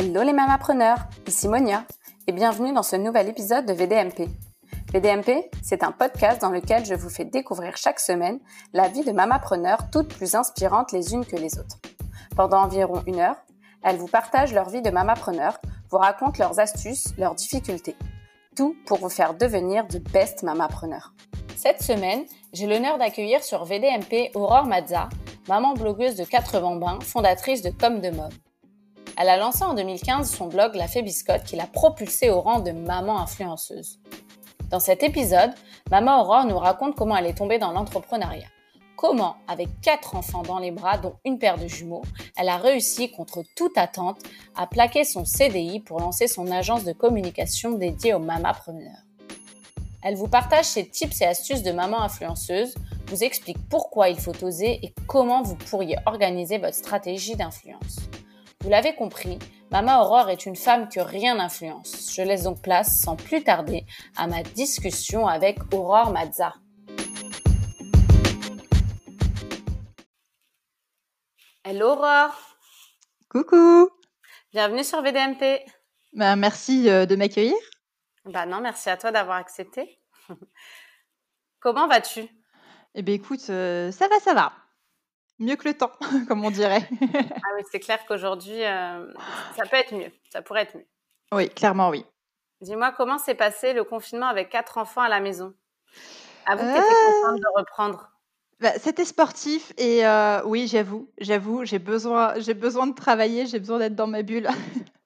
Hello les mamapreneurs, ici Monia et bienvenue dans ce nouvel épisode de VDMP. VDMP, c'est un podcast dans lequel je vous fais découvrir chaque semaine la vie de mamapreneurs toutes plus inspirantes les unes que les autres. Pendant environ une heure, elles vous partagent leur vie de mamapreneurs, vous racontent leurs astuces, leurs difficultés. Tout pour vous faire devenir de best mamapreneurs. Cette semaine, j'ai l'honneur d'accueillir sur VDMP Aurore Mazza, maman blogueuse de 80 bains, fondatrice de Comme de Mom. Elle a lancé en 2015 son blog La Fée Biscotte qui l'a propulsée au rang de maman influenceuse. Dans cet épisode, Maman Aurore nous raconte comment elle est tombée dans l'entrepreneuriat. Comment, avec quatre enfants dans les bras, dont une paire de jumeaux, elle a réussi, contre toute attente, à plaquer son CDI pour lancer son agence de communication dédiée aux mamapreneurs. Elle vous partage ses tips et astuces de maman influenceuse, vous explique pourquoi il faut oser et comment vous pourriez organiser votre stratégie d'influence. Vous l'avez compris, Mama Aurore est une femme que rien n'influence. Je laisse donc place, sans plus tarder, à ma discussion avec Aurore Mazza. Hello Aurore Coucou Bienvenue sur VDMP bah, Merci euh, de m'accueillir. Bah non, merci à toi d'avoir accepté. Comment vas-tu? Eh bien écoute, euh, ça va, ça va mieux que le temps, comme on dirait. ah oui, c'est clair qu'aujourd'hui, euh, ça peut être mieux. Ça pourrait être mieux. Oui, clairement, oui. Dis-moi, comment s'est passé le confinement avec quatre enfants à la maison? Avoue que tu étais contente de reprendre. Bah, c'était sportif et euh, oui, j'avoue, j'avoue, j'ai besoin, j'ai besoin de travailler, j'ai besoin d'être dans ma bulle.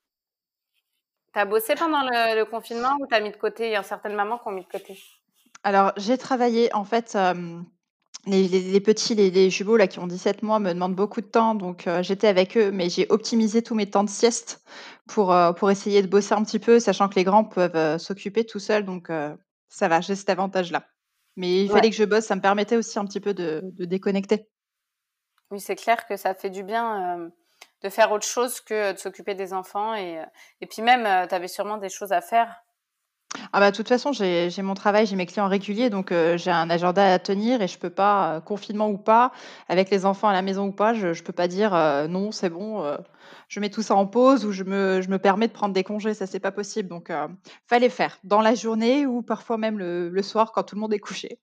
T'as bossé pendant le, le confinement ou t'as mis de côté? Il y a certaines mamans qui ont mis de côté. Alors, j'ai travaillé en fait. Euh, les petits, les jumeaux là qui ont 17 mois me demandent beaucoup de temps, donc j'étais avec eux, mais j'ai optimisé tous mes temps de sieste pour, pour essayer de bosser un petit peu, sachant que les grands peuvent, s'occuper tout seuls, donc ça va, j'ai cet avantage-là. Mais il fallait que je bosse, ça me permettait aussi un petit peu de déconnecter. Oui, c'est clair que ça fait du bien, de faire autre chose que de s'occuper des enfants. Et et puis même, tu avais sûrement des choses à faire ah bah, de toute façon, j'ai mon travail, j'ai mes clients réguliers, donc j'ai un agenda à tenir et je peux pas, confinement ou pas, avec les enfants à la maison ou pas, je ne peux pas dire, «Non, c'est bon, je mets tout ça en pause» ou «Je me je me permets de prendre des congés», ça, c'est pas possible, donc fallait faire dans la journée ou parfois même le soir quand tout le monde est couché.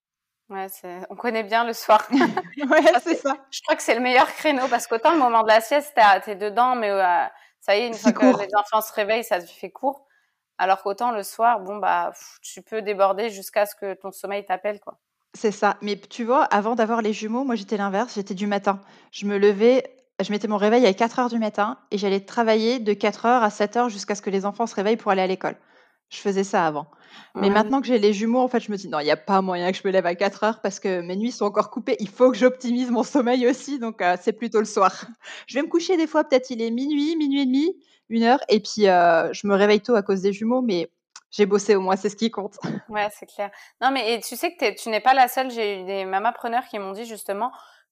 Ouais, on connaît bien le soir. Ouais, c'est ça. Je crois que c'est le meilleur créneau parce qu'autant le moment de la sieste, tu es dedans, mais ça y est, une fois que les enfants se réveillent, ça se fait court. Alors qu'autant le soir, bon, bah, tu peux déborder jusqu'à ce que ton sommeil t'appelle, quoi. C'est ça. Mais tu vois, avant d'avoir les jumeaux, moi, j'étais l'inverse, j'étais du matin. Je me levais, je mettais mon réveil à 4 heures du matin et j'allais travailler de 4 heures à 7 heures jusqu'à ce que les enfants se réveillent pour aller à l'école. Je faisais ça avant. Mais maintenant que j'ai les jumeaux, en fait, je me dis non, il n'y a pas moyen que je me lève à 4 heures parce que mes nuits sont encore coupées. Il faut que j'optimise mon sommeil aussi, donc euh, c'est plutôt le soir. Je vais me coucher des fois, peut-être il est minuit, minuit et demi une heure. Et puis, je me réveille tôt à cause des jumeaux, mais j'ai bossé au moins, c'est ce qui compte. Ouais, c'est clair. Non, mais et tu sais que tu n'es pas la seule. J'ai eu des mamapreneurs qui m'ont dit justement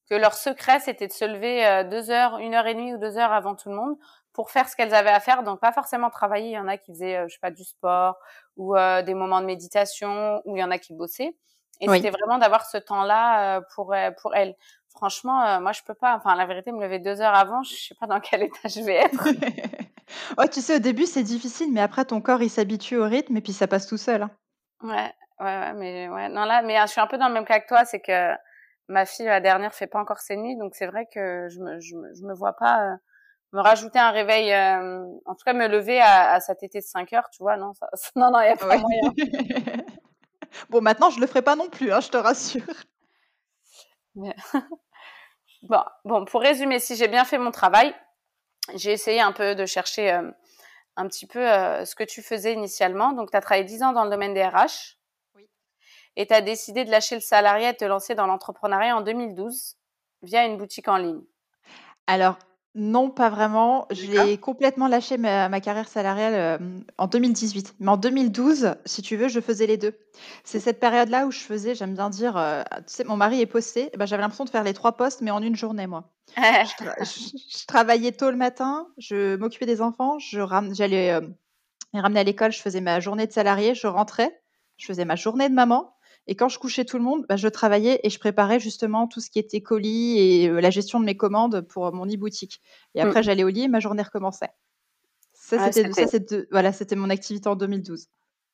que leur secret, c'était de se lever deux heures, une heure et demie ou deux heures avant tout le monde pour faire ce qu'elles avaient à faire. Donc, pas forcément travailler. Il y en a qui faisaient, je sais pas, du sport ou des moments de méditation ou il y en a qui bossaient. Et c'était vraiment d'avoir ce temps-là pour, pour elles. Franchement, moi, je peux pas. Enfin, la vérité, me lever deux heures avant, je sais pas dans quel état je vais être. Ouais, tu sais, au début, c'est difficile, mais après, ton corps, il s'habitue au rythme et puis ça passe tout seul. Hein. Ouais, ouais, ouais, mais ouais, non là, mais je suis un peu dans le même cas que toi, c'est que ma fille la dernière fait pas encore ses nuits, donc c'est vrai que je me, je me, je me vois pas euh, me rajouter un réveil, euh, en tout cas me lever à, à cet été de 5 heures, tu vois, non, ça, non, non, il y a pas moyen. bon, maintenant, je le ferai pas non plus, hein, je te rassure. bon, bon, pour résumer, si j'ai bien fait mon travail, j'ai essayé un peu de chercher euh, un petit peu euh, ce que tu faisais initialement. Donc, tu as travaillé 10 ans dans le domaine des RH. Oui. Et tu as décidé de lâcher le salariat et de te lancer dans l'entrepreneuriat en 2012 via une boutique en ligne. Alors, non, pas vraiment. J'ai complètement lâché ma carrière salariale, en 2018. Mais en 2012, si tu veux, je faisais les deux. C'est cette période-là où je faisais, j'aime bien dire, tu sais, mon mari est posté ben, j'avais l'impression de faire les trois postes, mais en une journée, moi. Je travaillais tôt le matin, je m'occupais des enfants, je j'allais, les ramener à l'école, je faisais ma journée de salarié, je rentrais, je faisais ma journée de maman et quand je couchais tout le monde, bah, je travaillais et je préparais justement tout ce qui était colis et la gestion de mes commandes pour mon e-boutique. Et après, mmh. j'allais au lit et ma journée recommençait. Ça, c'était voilà, c'était mon activité en 2012.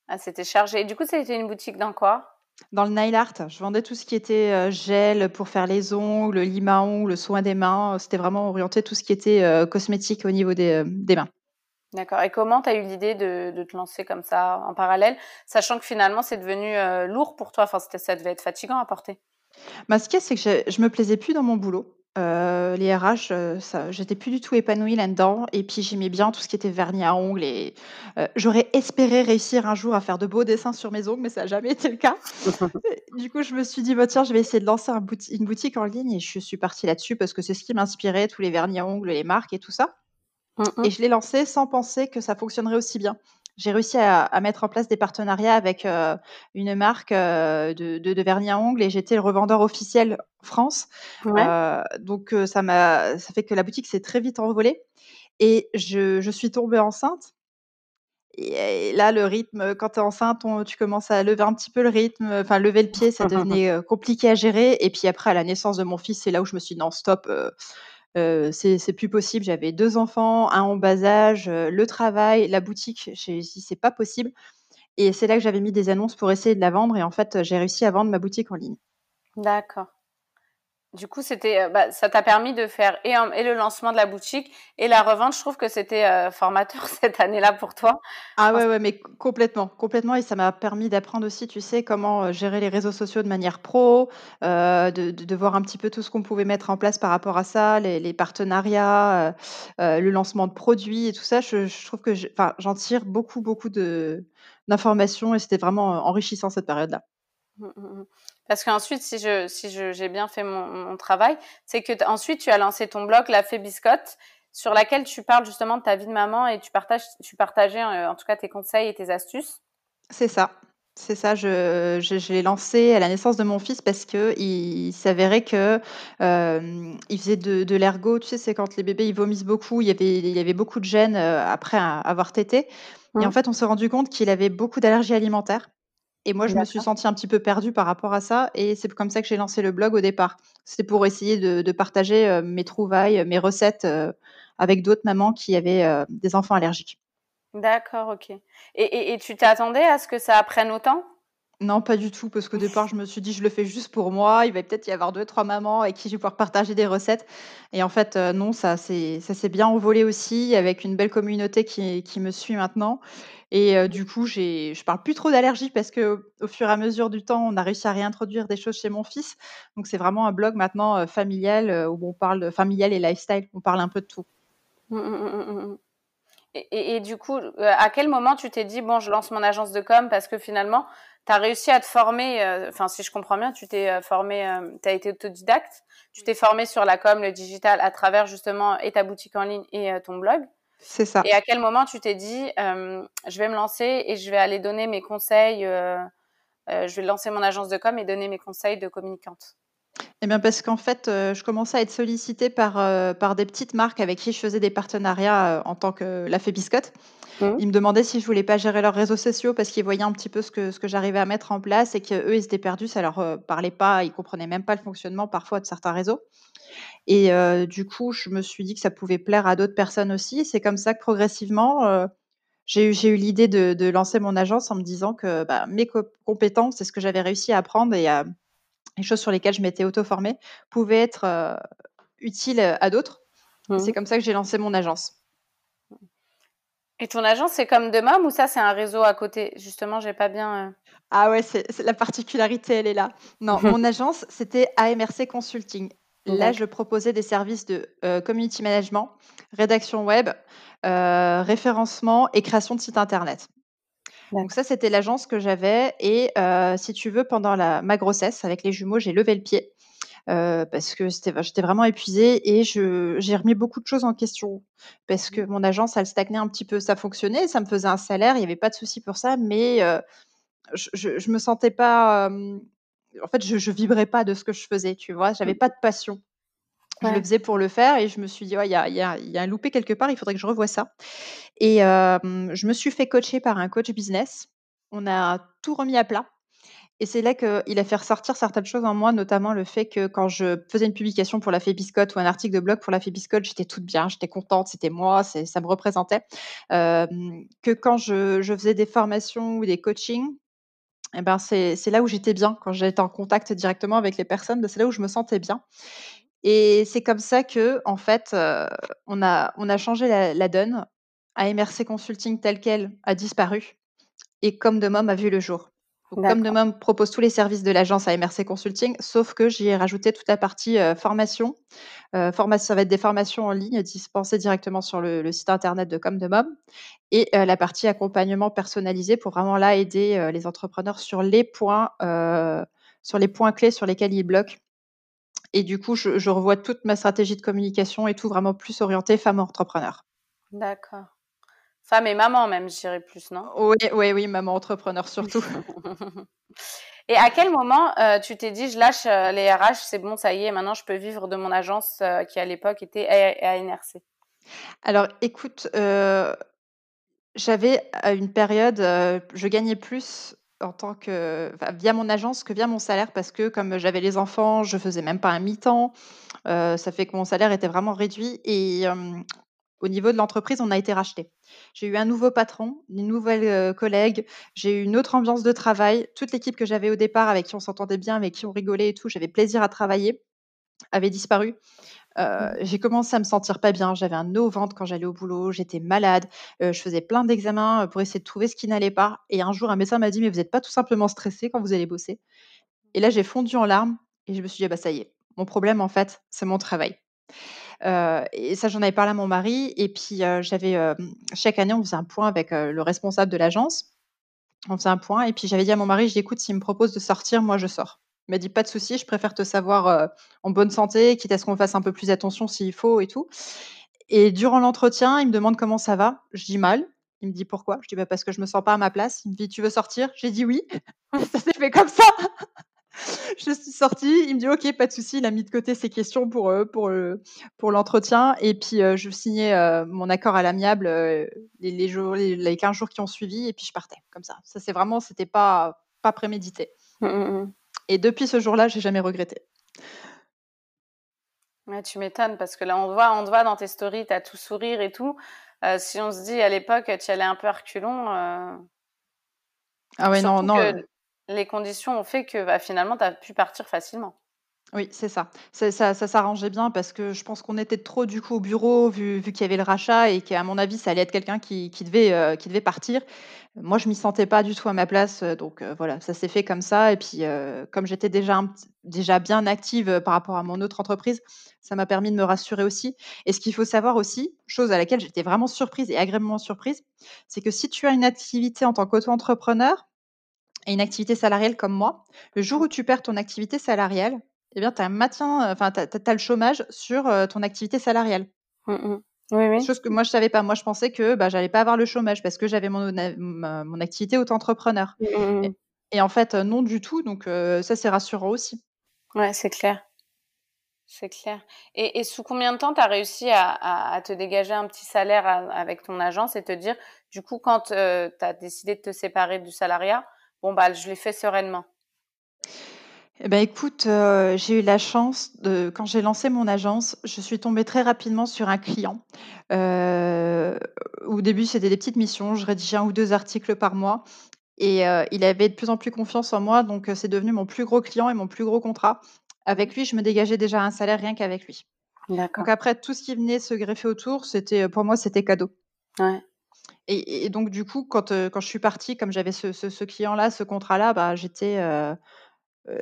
Ah, c'était chargé. Et du coup, c'était une boutique dans quoi? Dans le nail art. Je vendais tout ce qui était euh, gel pour faire les ongles, le ongles, le soin des mains. C'était vraiment orienté tout ce qui était euh, cosmétique au niveau des, euh, des mains. D'accord. Et comment tu as eu l'idée de, de, te lancer comme ça en parallèle, sachant que finalement c'est devenu lourd pour toi? Enfin, ça devait être fatigant à porter. Bah, ce qu'il y a, c'est que je, me plaisais plus dans mon boulot. Euh, les RH, euh, ça j'étais plus du tout épanouie là-dedans et puis j'aimais bien tout ce qui était vernis à ongles et euh, j'aurais espéré réussir un jour à faire de beaux dessins sur mes ongles, mais ça n'a jamais été le cas. du coup, je me suis dit: «Bah, tiens, je vais essayer de lancer une boutique en ligne» et je suis partie là-dessus parce que c'est ce qui m'inspirait, tous les vernis à ongles, les marques et tout ça mmh et je l'ai lancé sans penser que ça fonctionnerait aussi bien j'ai réussi à, mettre en place des partenariats avec euh, une marque euh, de, de, vernis à ongles et j'étais le revendeur officiel France. Euh, donc ça m'a, ça fait que la boutique s'est très vite envolée et je, je suis tombée enceinte. Et, là, le rythme, quand tu es enceinte, tu commences à lever un petit peu le rythme, enfin lever le pied, ça devenait compliqué à gérer. Et puis après, à la naissance de mon fils, c'est là où je me suis dit non, stop, c'est plus possible. J'avais deux enfants, un en bas âge, le travail, la boutique. «C'est pas possible» et c'est là que j'avais mis des annonces pour essayer de la vendre et en fait, j'ai réussi à vendre ma boutique en ligne. D'accord. Du coup, c'était, euh, bah, ça t'a permis de faire et, et, le lancement de la boutique et la revente. Je trouve que c'était euh, formateur cette année-là pour toi. Ah ouais, ouais, mais complètement, complètement. Et ça m'a permis d'apprendre aussi, tu sais, comment euh, gérer les réseaux sociaux de manière pro, de, de, voir un petit peu tout ce qu'on pouvait mettre en place par rapport à ça, les, les partenariats, le lancement de produits et tout ça. Je, je trouve que j'en tire beaucoup, beaucoup de d'informations et c'était vraiment enrichissant cette période-là. Mmh, mmh, mmh. Parce qu'ensuite, si je si j'ai bien fait mon, travail, c'est que ensuite tu as lancé ton blog La Fée Biscotte, sur laquelle tu parles justement de ta vie de maman et tu partages tu partageais euh, en tout cas tes conseils et tes astuces. C'est ça. C'est ça, je, je, l'ai lancé à la naissance de mon fils parce que il s'avérait que euh, il faisait de, de l'ergot. Tu sais, c'est quand les bébés ils vomissent beaucoup. Il y avait, il y avait beaucoup de gènes euh, après avoir tété. Et en fait, on s'est rendu compte qu'il avait beaucoup d'allergies alimentaires. Et moi, je me suis sentie un petit peu perdue par rapport à ça et c'est comme ça que j'ai lancé le blog au départ. C'était pour essayer de partager, mes trouvailles, mes recettes, avec d'autres mamans qui avaient, des enfants allergiques. D'accord, OK. Et et tu t'attendais à ce que ça prenne autant? Non, pas du tout, parce qu'au départ, je me suis dit: «Je le fais juste pour moi, il va peut-être y avoir deux, trois mamans avec qui je vais pouvoir partager des recettes» et en fait, non, ça s'est ça s'est bien envolé aussi avec une belle communauté qui qui me suit maintenant et du coup, j'ai je parle plus trop d'allergie parce qu'au fur et à mesure du temps, on a réussi à réintroduire des choses chez mon fils. Donc c'est vraiment un blog maintenant, familial, où on parle de familial et lifestyle, on parle un peu de tout. Mmh, mmh, mmh, et et du coup, à quel moment tu t'es dit: «Bon, je lance mon agence de com» parce que finalement, tu as réussi à te former, enfin si je comprends bien, tu t'es formé, tu as été autodidacte, tu t'es formé sur la com, le digital à travers justement et ta boutique en ligne et ton blog. C'est ça. Et à quel moment tu t'es dit, euh, je vais me lancer et je vais aller donner mes conseils, euh, euh, je vais lancer mon agence de com et donner mes conseils de communicante? Eh bien, parce qu'en fait, je commençais à être sollicitée par, par des petites marques avec qui je faisais des partenariats, en tant que la Fée Biscotte. Mmh. Ils me demandaient si je voulais pas gérer leurs réseaux sociaux parce qu'ils voyaient un petit peu ce que ce que j'arrivais à mettre en place et qu'eux, ils étaient perdus, ça leur, parlait pas, ils comprenaient même pas le fonctionnement parfois de certains réseaux. Et du coup, je me suis dit que ça pouvait plaire à d'autres personnes aussi. C'est comme ça que progressivement, j'ai eu j'ai eu l'idée de de lancer mon agence en me disant que, bah, mes compétences et ce que j'avais réussi à apprendre et à les choses sur lesquelles je m'étais auto-formée pouvaient être, utiles, à d'autres. C'est mmh. comme ça que j'ai lancé mon agence. Et ton agence, c'est comme de ou ça, c'est un réseau à côté? Justement, j'ai pas bien, Ah ouais, c'est la particularité, elle est là. Non, mon agence, c'était AMRC Consulting. Là, je proposais des services de community management, rédaction web, référencement et création de site internet. Donc ça, c'était l'agence que j'avais et si tu veux, pendant la ma grossesse avec les jumeaux, j'ai levé le pied, parce que j'étais vraiment épuisée et j'ai remis beaucoup de choses en question. Parce que mmh. mon agence, elle stagnait un petit peu. Ça fonctionnait, ça me faisait un salaire, il y avait pas de souci pour ça, mais je je me sentais pas, en fait, je, je vibrais pas de ce que je faisais, tu vois? J'avais mmh. pas de passion. Je le faisais pour le faire et je me suis dit, il y, a, y, a, y, a, un loupé quelque part, il faudrait que je revoie ça. Et je me suis fait coacher par un coach business. On a tout remis à plat. Et c'est là qu'il a fait ressortir certaines choses en moi, notamment le fait que quand je faisais une publication pour la Fébiscotte ou un article de blog pour la Fébiscotte, j'étais toute bien, j'étais contente, c'était moi, ça me représentait. que quand je, faisais des formations ou des coachings, eh ben c'est là où j'étais bien, quand j'étais en contact directement avec les personnes, ben, c'est là où je me sentais bien. Et c'est comme ça que, en fait, on, a, on a changé la, la donne. AMRC Consulting tel quel a disparu et Comme de Mom a vu le jour. Comme de Mom propose tous les services de l'agence à MRC Consulting, sauf que j'y ai rajouté toute la partie formation. formation. Ça va être des formations en ligne dispensées directement sur le, site internet de Comme de Mom et la partie accompagnement personnalisé pour vraiment là aider les entrepreneurs sur les points, sur les points clés sur lesquels ils bloquent. Et du coup, je, je revois toute ma stratégie de communication et tout vraiment plus orienté femme entrepreneur. D'accord. Femme et maman même, je dirais plus, non? Oui, oui, oui, maman entrepreneur surtout. et à quel moment euh, tu t'es dit, je lâche euh, les RH, c'est bon, ça y est, maintenant je peux vivre de mon agence euh, qui à l'époque était ANRC Alors, écoute, j'avais à une période, je gagnais plus en tant que via mon agence que via mon salaire parce que comme j'avais les enfants, je faisais même pas un mi-temps. ça fait que mon salaire était vraiment réduit et au niveau de l'entreprise, on a été racheté. J'ai eu un nouveau patron, une nouvelle euh, collègue, j'ai eu une autre ambiance de travail. Toute l'équipe que j'avais au départ, avec qui on s'entendait bien, avec qui on rigolait et tout, j'avais plaisir à travailler, avait disparu. Euh, mmh. j'ai commencé à me sentir pas bien. J'avais un nœud au ventre quand j'allais au boulot. J'étais malade. Euh, je faisais plein d'examens pour essayer de trouver ce qui n'allait pas. Et un jour, un médecin m'a dit Mais vous n'êtes pas tout simplement stressé quand vous allez bosser? Et là, j'ai fondu en larmes et je me suis dit ah Bah, ça y est. Mon problème, en fait, c'est mon travail et ça, j'en avais parlé à mon mari. Et puis, j'avais chaque année, on faisait un point avec le responsable de l'agence. On faisait un point. Et puis, j'avais dit à mon mari, je dis, écoute, s'il me propose de sortir, moi, je sors. Il m'a dit, pas de souci, je préfère te savoir en bonne santé, quitte à ce qu'on fasse un peu plus attention s'il faut et tout. Et durant l'entretien, il me demande comment ça va. Je dis mal. Il me dit pourquoi? Je dis bah parce que je me sens pas à ma place. Il me dit tu veux sortir? J'ai dit oui. ça s'est fait comme ça. je suis sortie. Il me dit OK, pas de souci. Il a mis de côté ses questions pour euh, pour euh, pour l'entretien. Et puis euh, je signais mon accord à l'amiable les, jours, les, 15 jours qui ont suivi. Et puis je partais comme ça. Ça c'est vraiment, c'était pas pas prémédité. Mmh, mmh, mmh. Et depuis ce jour-là, j'ai jamais regretté. tu m'étonnes parce que là, on te voit, on te voit dans tes stories, tu as tout sourire et tout. si on se dit à l'époque, tu allais un peu à reculons. Ah ouais, non, non les conditions ont fait que bah, finalement, tu as pu partir facilement. Oui, c'est ça. Ça, s'arrangeait bien parce que je pense qu'on était trop du coup au bureau vu, qu'il y avait le rachat et qu'à mon avis, ça allait être quelqu'un qui, euh, devait partir. Moi, je m'y sentais pas du tout à ma place, euh, donc euh, voilà, ça s'est fait comme ça. Et puis, comme j'étais déjà, déjà bien active par rapport à mon autre entreprise, ça m'a permis de me rassurer aussi. Et ce qu'il faut savoir aussi, chose à laquelle j'étais vraiment surprise et agréablement surprise, c'est que si tu as une activité en tant qu'auto-entrepreneur, et une activité salariale comme moi, le jour où tu perds ton activité salariale, eh bien, tu as, enfin, le chômage sur ton activité salariale. Mmh, mmh. Oui, oui. Chose que moi, je savais pas. Moi, je pensais que bah, j'allais pas avoir le chômage parce que j'avais mon, mon activité auto-entrepreneur. Mmh, et, en fait, non du tout. Donc, ça, c'est rassurant aussi. Ouais, c'est clair. C'est clair. Et, sous combien de temps tu as réussi à, te dégager un petit salaire avec ton agence et te dire, du coup, quand tu as décidé de te séparer du salariat, bon, bah, je l'ai fait sereinement? Eh ben, écoute, euh, j'ai eu la chance de quand j'ai lancé mon agence, je suis tombée très rapidement sur un client. Euh, au début, c'était des petites missions, je rédigeais un ou deux articles par mois et euh, il avait de plus en plus confiance en moi, donc c'est devenu mon plus gros client et mon plus gros contrat. Avec lui, je me dégageais déjà un salaire rien qu'avec lui. Donc après, tout ce qui venait se greffer autour, c'était pour moi, c'était cadeau. Ouais. Et, donc, du coup, quand, quand je suis partie, comme j'avais ce, client-là, ce contrat-là, bah, j'étais,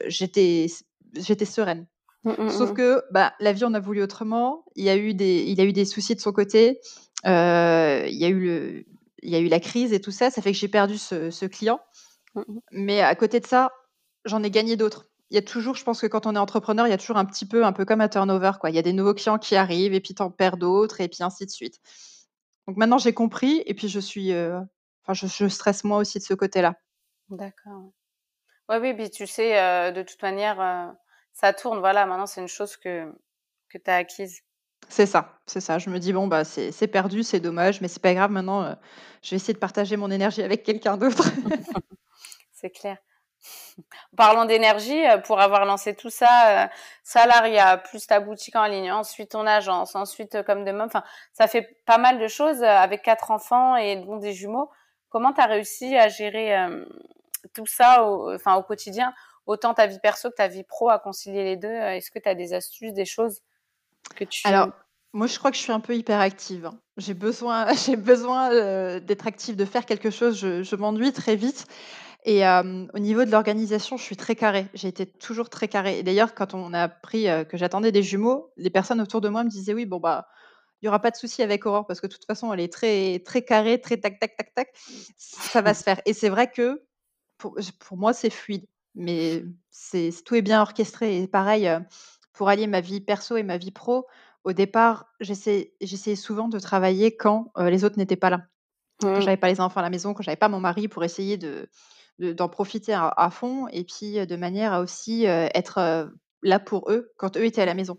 j'étais, j'étais sereine. Mmh, mmh, Sauf mmh. que bah, la vie, on a voulu autrement. Il, y a eu des, il a eu des soucis de son côté. il, y a eu le, il y a eu la crise et tout ça. Ça fait que j'ai perdu ce, client. Mais à côté de ça, j'en ai gagné d'autres. Il y a toujours, je pense que quand on est entrepreneur, il y a toujours un petit peu, un peu comme un turnover. Quoi. Il y a des nouveaux clients qui arrivent et puis tu en perds d'autres et puis ainsi de suite. Donc maintenant, j'ai compris et puis je suis, euh, enfin, je, stresse moi aussi de ce côté-là. D'accord. Oui, oui, puis tu sais, euh, de toute manière, euh, ça tourne. Voilà, maintenant, c'est une chose que, que tu as acquise. C'est ça, c'est ça. Je me dis, bon, bah, c'est perdu, c'est dommage, mais c'est pas grave. Maintenant, je vais essayer de partager mon énergie avec quelqu'un d'autre. c'est clair. Parlons d'énergie, euh, pour avoir lancé tout ça, euh, salariat, plus ta boutique en ligne, ensuite ton agence, ensuite euh, comme de même, enfin, ça fait pas mal de choses avec quatre enfants et dont des jumeaux. Comment tu as réussi à gérer tout ça au, enfin, au quotidien, autant ta vie perso que ta vie pro, à concilier les deux Est-ce que tu as des astuces, des choses que tu... Alors, moi, je crois que je suis un peu hyperactive. Hein. J'ai besoin, j'ai besoin d'être active, de faire quelque chose. Je, je m'ennuie très vite. Et au niveau de l'organisation, je suis très carrée. J'ai été toujours très carrée et d'ailleurs, quand on a appris, que j'attendais des jumeaux, les personnes autour de moi me disaient: «Oui, bon, bah, il y aura pas de souci avec Aurore parce que de toute façon, elle est très très carrée, très tac, tac, tac, tac, ça va se faire» et c'est vrai que pour pour moi, c'est fluide, mais c'est tout est bien orchestré et pareil, pour allier ma vie perso et ma vie pro, au départ, j'essaie j'essayais souvent de travailler quand, les autres n'étaient pas là. Quand Quand Mmh. j'avais pas les enfants à la maison, quand j'avais pas mon mari pour essayer de d'en profiter à à fond et puis, de manière à aussi, être, là pour eux quand eux étaient à la maison.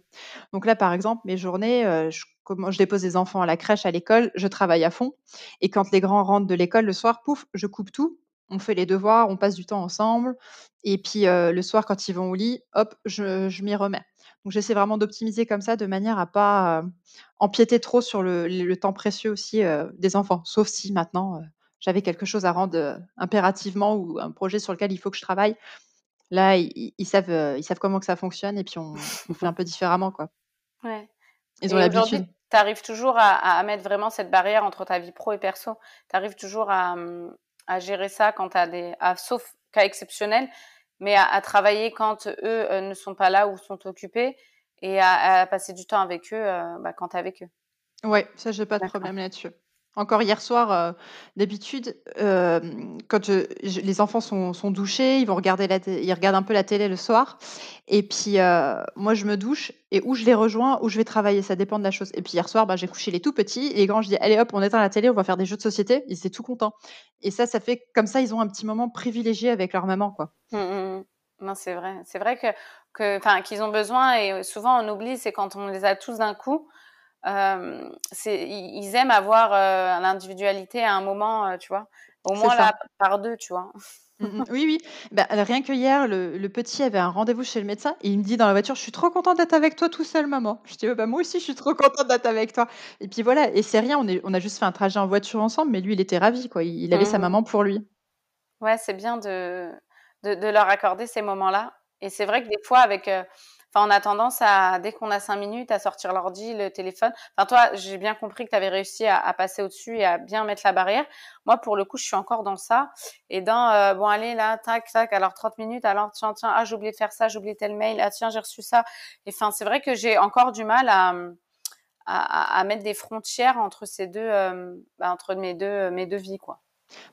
Donc là, par exemple, mes journées, je je dépose les enfants à la crèche, à l'école, je travaille à fond et quand les grands rentrent de l'école le soir, pouf, je coupe tout. On fait les devoirs, on passe du temps ensemble et puis, heu, le soir quand ils vont au lit, hop, je je m'y remets. Donc j'essaie vraiment d'optimiser comme ça de manière à pas, heu, empiéter trop sur le le temps précieux aussi, heu, des enfants. Sauf si maintenant, j'avais quelque chose à rendre, impérativement ou un projet sur lequel il faut que je travaille. Là, ils ils savent, heu, ils savent comment que ça fonctionne et puis on on fait un peu différemment, quoi. Ouais Ils ont l'habitude. tu arrives toujours à à mettre vraiment cette barrière entre ta vie pro et perso? Tu arrives toujours à, mmh, à gérer ça quand as des sauf cas exceptionnel, mais à à travailler quand eux, heu, ne sont pas là ou sont occupés et à à passer du temps avec eux, heu, bah, quand tu avec eux? Ouais, ça, j'ai pas de problème là-dessus. Encore hier soir, heu, d'habitude, hem, quand les enfants sont sont douchés, ils vont regarder la ils regardent un peu la télé le soir et puis, heu, moi je me douche et ou je les rejoins ou je vais travailler, ça dépend de la chose et puis hier soir, bah, j'ai couché les tout petits et les grands, je dis: «Allez hop, on éteint la télé, on va faire des jeux de société». Ils étaient tout contents et ça, ça fait comme ça, ils ont un petit moment privilégié avec leur maman, quoi. Mmh, mmh mh. Non, c'est vrai. C'est vrai que qu'ils ont besoin et souvent on oublie, c'est quand on les a tous d'un coup, c'est ils aiment avoir, heu, l'individualité à un moment, heu, tu vois? Au moins là, par 2, tu vois? Mmh mh. Oui, oui. Bah, rien que hier, le le petit avait un rendez-vous chez le médecin et il me dit dans la voiture: «Je suis trop content d'être avec toi tout seul maman». Je dis: «Oh bah, moi aussi je suis trop contente d'être avec toi» et puis voilà et c'est rien, on est on a juste fait un trajet en voiture ensemble, mais lui il était ravi quoi, il il avait sa Mmh mh. maman pour lui. Ouais, c'est bien de de de leur accorder ces moments-là et c'est vrai que des fois avec, enfin, on a tendance à dès qu'on a 5 minutes à sortir l'ordi, le téléphone. Enfin, toi, j'ai bien compris que tu avais réussi à passer au-dessus et à bien mettre la barrière. Moi, pour le coup, je suis encore dans ça et dans, heu, bon allez là, tac, tac, alors 30 minutes, alors tiens, tiens, ah j'ai oublié de faire ça, j'ai oublié tel mail, ah tiens, j'ai reçu ça et enfin, c'est vrai que j'ai encore du mal à, à à mettre des frontières entre ces 2, hem, bah, entre mes 2 mes 2 vies, quoi.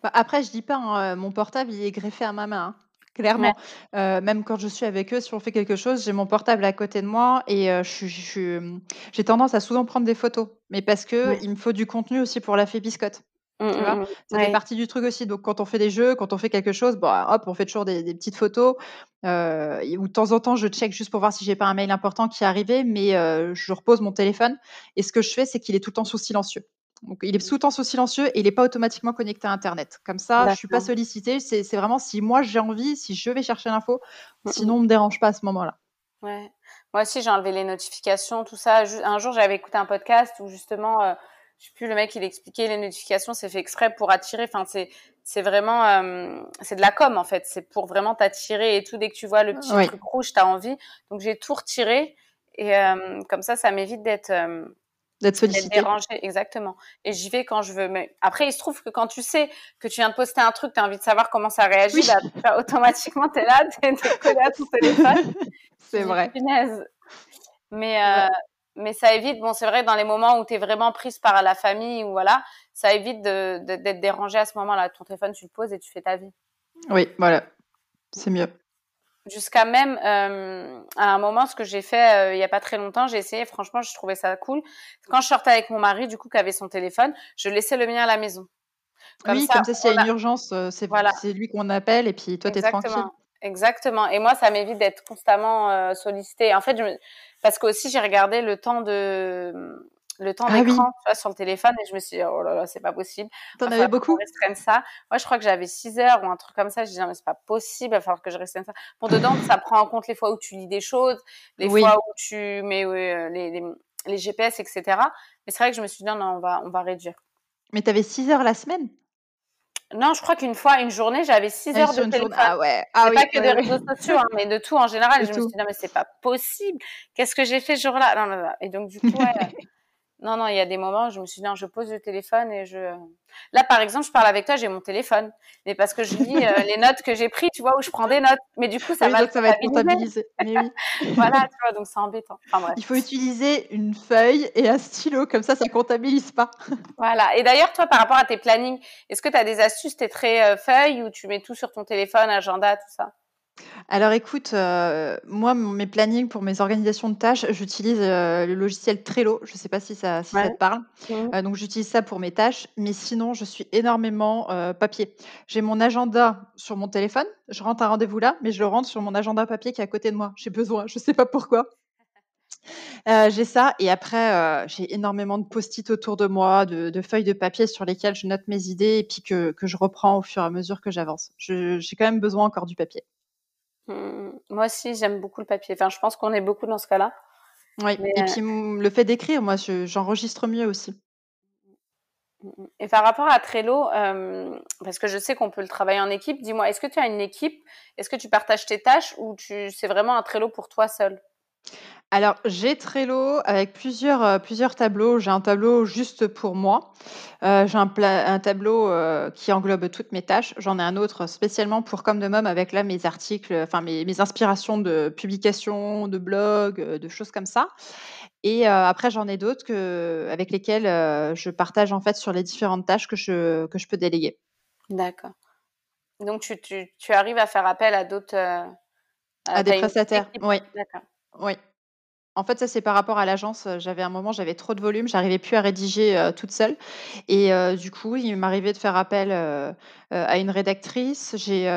Bah, après je dis pas, hein, heu, mon portable il est greffé à ma main, hein, Ouais. clairement. Heu, même quand je suis avec eux, si on fait quelque chose, j'ai mon portable à côté de moi et je je suis, hem, j'ai tendance à souvent prendre des photos, mais parce Ouais. qu'il me faut du contenu aussi pour la biscotte. Mmh, Tu vois? mmh mh. Ça fait partie du truc aussi, donc quand on fait des jeux, quand on fait quelque chose, bah, hop, on fait toujours des des petites photos, et ou de temps en temps, je check juste pour voir si j'ai pas un mail important qui est arrivé, mais je repose mon téléphone et ce que je fais, c'est qu'il est tout le temps sous silencieux. Donc il est sous silencieux et il est pas automatiquement connecté à internet. Comme ça, je suis pas sollicitée, c'est c'est vraiment si moi j'ai envie, si je vais chercher l'info, Mmh mh. sinon on me dérange pas à ce moment-là. Ouais. Moi aussi, j'ai enlevé les notifications, tout ça. Un jour, j'avais écouté un podcast où justement, heu, je sais plus, le mec, il expliquait les notifications, c'est fait exprès pour attirer. Enfin, c'est c'est vraiment, hem, c'est de la com, en fait. C'est pour vraiment t'attirer et tout. Dès que tu vois le petit Oui, truc rouge, tu as envie. Donc j'ai tout retiré et hem, comme ça, ça m'évite d'être, hem, d'être d'être sollicité. dérangée exactement et j'y vais quand je veux. Mais après, il se trouve que quand tu sais que tu viens de poster un truc, tu as envie de savoir comment ça réagit, Oui. bah, automatiquement, tu es là, tu es es collé à ton téléphone. C'est vrai. «Punaise!» Mais Ouais. heu, mais ça évite bon, c'est vrai dans les moments où tu es vraiment prise par la famille ou voilà, ça évite d'être dérangée à ce moment-là. Ton téléphone, tu le poses et tu fais ta vie. Oui, voilà, c'est mieux. Jusqu'à même, hem, à un moment, ce que j'ai fait, heu, il y a pas très longtemps, j'ai essayé, franchement, je trouvais ça cool. Quand je sortais avec mon mari, du coup, qui avait son téléphone, je laissais le mien à la maison. Comme Oui, ça, comme ça, s'il y a une urgence, heu, c'est voilà. lui qu'on appelle et puis toi, tu es tranquille. Exactement, exactement et moi, ça m'évite d'être constamment, heu, sollicitée. En fait, je me parce qu'aussi j'ai regardé le temps de, le temps ah d'écran sur le téléphone et je me suis dit, oh là là, c'est pas possible. T'en avais beaucoup ça. Moi, je crois que j'avais 6 heures ou un truc comme ça. Je disais, mais c'est pas possible, il va falloir que je restreigne ça. Pour dedans, ça prend en compte les fois où tu lis des choses, les fois où tu mets euh, les, les, les, GPS, etc. Mais c'est vrai que je me suis dit, non, non, on va, on va réduire. Mais tu avais 6 heures la semaine? Non, je crois qu'une fois, une journée, j'avais 6 heures de téléphone. Ah ouais. Ah oui, pas que des réseaux sociaux, hein, mais de tout en général. je me suis dit, non, mais c'est pas possible. Qu'est-ce que j'ai fait ce jour-là? Non, non, non. Et donc, du coup, ouais, Non, non, il y a des moments où je me suis dit, non, je pose le téléphone et je. Là, par exemple, je parle avec toi, j'ai mon téléphone. Mais parce que je lis euh, les notes que j'ai prises, tu vois, où je prends des notes. Mais du coup, ça va. ça va être comptabilisé. Mais oui. voilà, tu vois, donc c'est embêtant. Il faut utiliser une feuille et un stylo, comme ça, ça comptabilise pas. voilà. Et d'ailleurs, toi, par rapport à tes plannings, est-ce que tu as des astuces, tes très euh, feuilles ou tu mets tout sur ton téléphone, agenda, tout ça? Alors écoute, euh, moi, mes plannings pour mes organisations de tâches, j'utilise, euh, le logiciel Trello. Je ne sais pas si ça si ça te parle? Mmh. Euh, donc j'utilise ça pour mes tâches, mais sinon je suis énormément, papier. J'ai mon agenda sur mon téléphone, je rentre un rendez-vous là, mais je le rentre sur mon agenda papier qui est à côté de moi. J'ai besoin, je ne sais pas pourquoi. j'ai ça et après, j'ai énormément de post-it autour de moi, de feuilles de papier sur lesquelles je note mes idées et puis que que je reprends au fur et à mesure que j'avance. j'ai quand même besoin encore du papier. Mmh, moi aussi, j'aime beaucoup le papier. Enfin, je pense qu'on est beaucoup dans ce cas-là. Oui, et puis le fait d'écrire, moi, j'enregistre mieux aussi. Mmh, et par rapport à Trello, parce que je sais qu'on peut le travailler en équipe, dis-moi, est-ce que tu as une équipe? Est-ce que tu partages tes tâches ou tu c'est vraiment un Trello pour toi seul? Alors, j'ai Trello avec plusieurs, euh, plusieurs tableaux. J'ai un tableau juste pour moi. Euh, j'ai un tableau, euh, qui englobe toutes mes tâches. J'en ai un autre spécialement pour Comme de Mom avec là mes articles, enfin mes mes inspirations de publications, de blogs, de choses comme ça et après j'en ai d'autres que avec lesquels, je partage en fait sur les différentes tâches que je que je peux déléguer. D'accord. Donc tu tu tu arrives à faire appel à d'autres, à des prestataires, oui. D'accord. Oui. En fait, ça, c'est par rapport à l'agence. J'avais un moment, j'avais trop de volume, j'arrivais plus à rédiger, toute seule et du coup, il m'arrivait de faire appel, à une rédactrice. J'ai,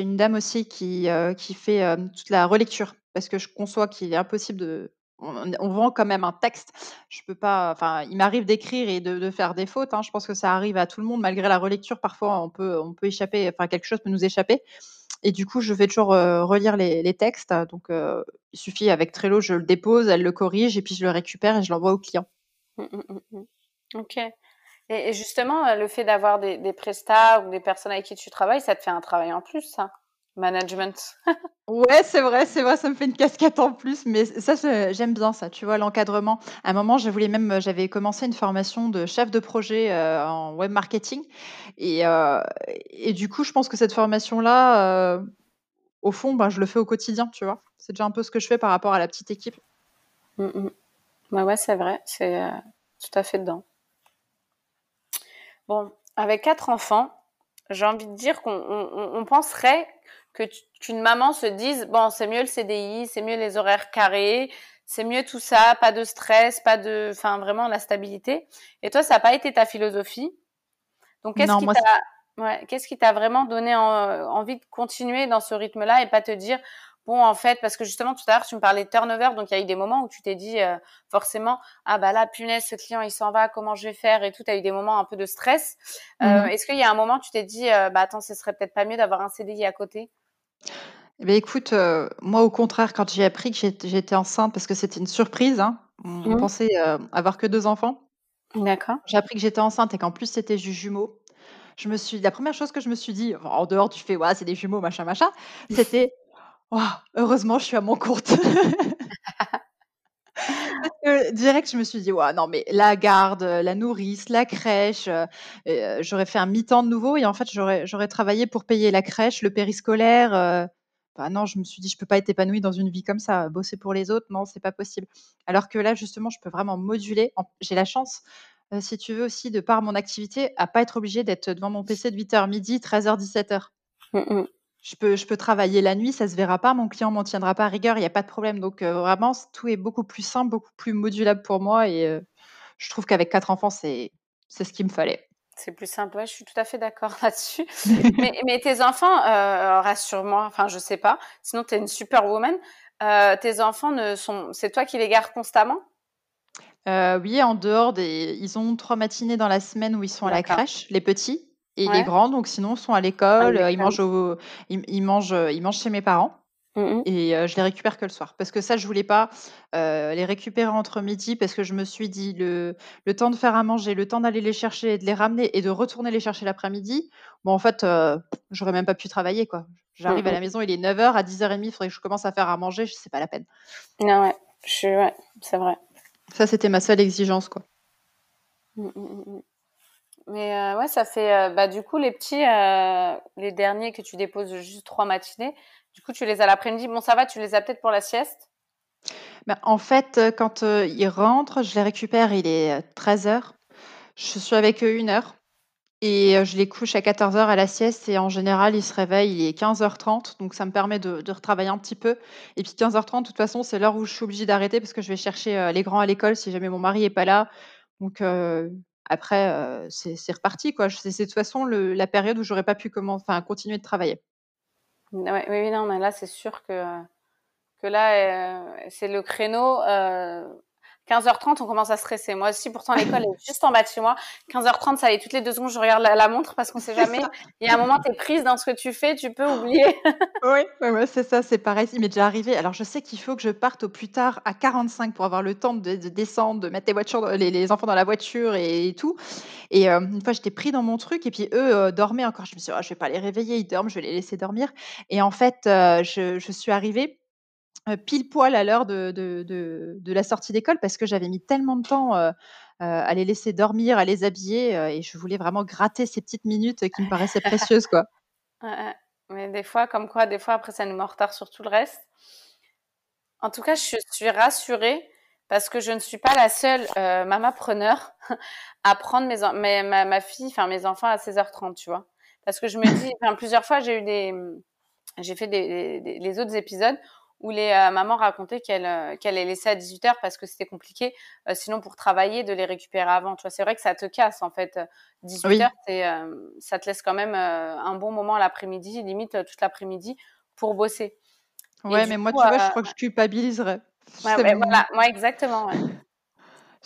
une dame aussi qui, qui fait, toute la relecture parce que je conçois qu'il est impossible de on vend quand même un texte. Je peux pas enfin, il m'arrive d'écrire et de faire des fautes, hein. Je pense que ça arrive à tout le monde malgré la relecture. Parfois, on peut on peut échapper, enfin quelque chose peut nous échapper et du coup, je vais toujours, relire les textes. Donc, il suffit avec Trello, je le dépose, elle le corrige et puis je le récupère et je l'envoie au client. Mmh, mmh, mmh, OK. Et justement, le fait d'avoir des des prestats ou des personnes avec qui tu travailles, ça te fait un travail en plus, ça? Management. Ouais, c'est vrai, c'est vrai, ça me fait une casquette en plus, mais ça, j'aime bien ça, tu vois? L'encadrement. À un moment, je voulais même j'avais commencé une formation de chef de projet, euh, en web marketing et euh, et du coup, je pense que cette formation-là, euh, au fond, ben, je le fais au quotidien, tu vois? C'est déjà un peu ce que je fais par rapport à la petite équipe. Bah, ouais, c'est vrai, c'est, tout à fait dedans. Bon, avec quatre enfants, j'ai envie de dire qu'on on penserait que qu'une maman se dise bon c'est mieux le CDI, c'est mieux les horaires carrés, c'est mieux tout ça, pas de stress, pas de, enfin vraiment la stabilité. Et toi ça n'a pas été ta philosophie. Donc qu'est-ce qui t'a, ouais, qu'est-ce qui t'a vraiment donné envie de continuer dans ce rythme-là et pas te dire bon en fait parce que justement tout à l'heure tu me parlais de turnover donc il y a eu des moments où tu t'es dit euh, forcément ah bah là punaise ce client il s'en va comment je vais faire? et tout tu as eu des moments un peu de stress euh, mmh est-ce qu'il y a un moment où tu t'es dit euh, bah attends ce serait peut-être pas mieux d'avoir un CDI à côté? Eh ben, écoute, moi, au contraire, quand j'ai appris que j'étais enceinte, parce que c'était une surprise, hein, on mmh. pensait, avoir que deux enfants. D'accord. J'ai appris que j'étais enceinte et qu'en plus c'était du jumeau. Je me suis la première chose que je me suis dit, en dehors tu fais: «Ouais, c'est des jumeaux, machin, machin», c'était: heureusement je suis à mon compte». Parce que direct, je me suis dit: «Ouais, non mais la garde, la nourrice, la crèche», j'aurais fait un mi-temps de nouveau et en fait j'aurais travaillé pour payer la crèche, le périscolaire, bah, non, je me suis dit: «Je peux pas être épanouie dans une vie comme ça, bosser pour les autres, non, c'est pas possible». Alors que là, justement, je peux vraiment moduler. j'ai la chance, si tu veux aussi, de par mon activité, à pas être obligée d'être devant mon PC de 8:00 midi, 13:00, 17:00. Mmh je peux je peux travailler la nuit, ça se verra pas, mon client m'en tiendra pas à rigueur, il y a pas de problème. Donc vraiment, tout est beaucoup plus simple, beaucoup plus modulable pour moi et je trouve qu'avec quatre enfants, c'est ce qu'il me fallait. C'est plus simple, ouais, je suis tout à fait d'accord là-dessus. mais, tes enfants, euh, rassure-moi, enfin je sais pas, sinon tu es une superwoman. Euh, tes enfants ne sont, c'est toi qui les gardes constamment? Oui, en dehors des ils ont trois matinées dans la semaine où ils sont à la crèche, les petits et les grands, donc sinon sont à l'école, ils mangent ils mangent, ils mangent chez mes parents. Mmh et je les récupère que le soir. Parce que ça, je voulais pas, les récupérer entre midi parce que je me suis dit: «Le le temps de faire à manger, le temps d'aller les chercher et de les ramener et de retourner les chercher l'après-midi, bon, en fait, j'aurais même pas pu travailler, quoi». J'arrive à mmh la maison, il est 9:00, à 10:30, il faudrait que je commence à faire à manger, c'est pas la peine. Non, ouais, je ouais, c'est vrai. Ça, c'était ma seule exigence, quoi. Mmh, Mais ouais, ça fait, bah, du coup, les petits, les derniers que tu déposes juste trois matinées, du coup, tu les as l'après-midi. Bon, ça va, tu les as peut-être pour la sieste? Bah, En fait, euh, quand euh, ils rentrent, je les récupère, il est 13h. Euh, je suis avec eux une heure et je les couche à 14h à la sieste et en général, ils se réveillent, il est 15h30, donc ça me permet de, de retravailler un petit peu. Et puis 15h30, de toute façon, c'est l'heure où je suis obligée d'arrêter parce que je vais chercher les grands à l'école si jamais mon mari est pas là. Donc après, c'est reparti. quoi. C'est de toute façon la période où j'aurais pas pu continuer de travailler. Oui, non, mais là, c'est sûr que, que là, c'est le créneau. 15h30, on commence à stresser. Moi aussi, pourtant, l'école est juste en bas de chez moi. 15h30, ça allait toutes les deux secondes, je regarde la, montre parce qu'on sait jamais. Il y a un moment, tu es prise dans ce que tu fais, tu peux oublier. oui, c'est ça, c'est pareil. Il m'est déjà arrivé. Alors, je sais qu'il faut que je parte au plus tard à 45 pour avoir le temps de, descendre, de mettre les, les, enfants dans la voiture et, tout. Et euh, une fois, j'étais pris dans mon truc et puis eux euh, dormaient encore. Je me suis dit, oh, je vais pas les réveiller, ils dorment, je vais les laisser dormir. Et en fait, euh, je suis arrivée pile poil à l'heure de de la sortie d'école parce que j'avais mis tellement de temps, à les laisser dormir, à les habiller, et je voulais vraiment gratter ces petites minutes qui me paraissaient précieuses, quoi. Mais des fois, comme quoi, des fois, après, ça nous met en retard sur tout le reste. En tout cas, je suis rassurée parce que je ne suis pas la seule euh, mamapreneur à prendre mes, ma, fille, enfin mes enfants à 16h30, tu vois. Parce que je me dis, plusieurs fois, j'ai eu des, j'ai fait des, les autres épisodes où les euh, mamans racontaient qu'elles euh, qu'elle les laissait à 18h parce que c'était compliqué, euh, sinon pour travailler, de les récupérer avant. Tu vois, c'est vrai que ça te casse en fait. 18h, ça te laisse quand même un bon moment l'après-midi, limite toute l'après-midi pour bosser. Ouais, mais moi, tu vois, je crois que je culpabiliserais. Ouais, voilà, moi exactement. Ouais.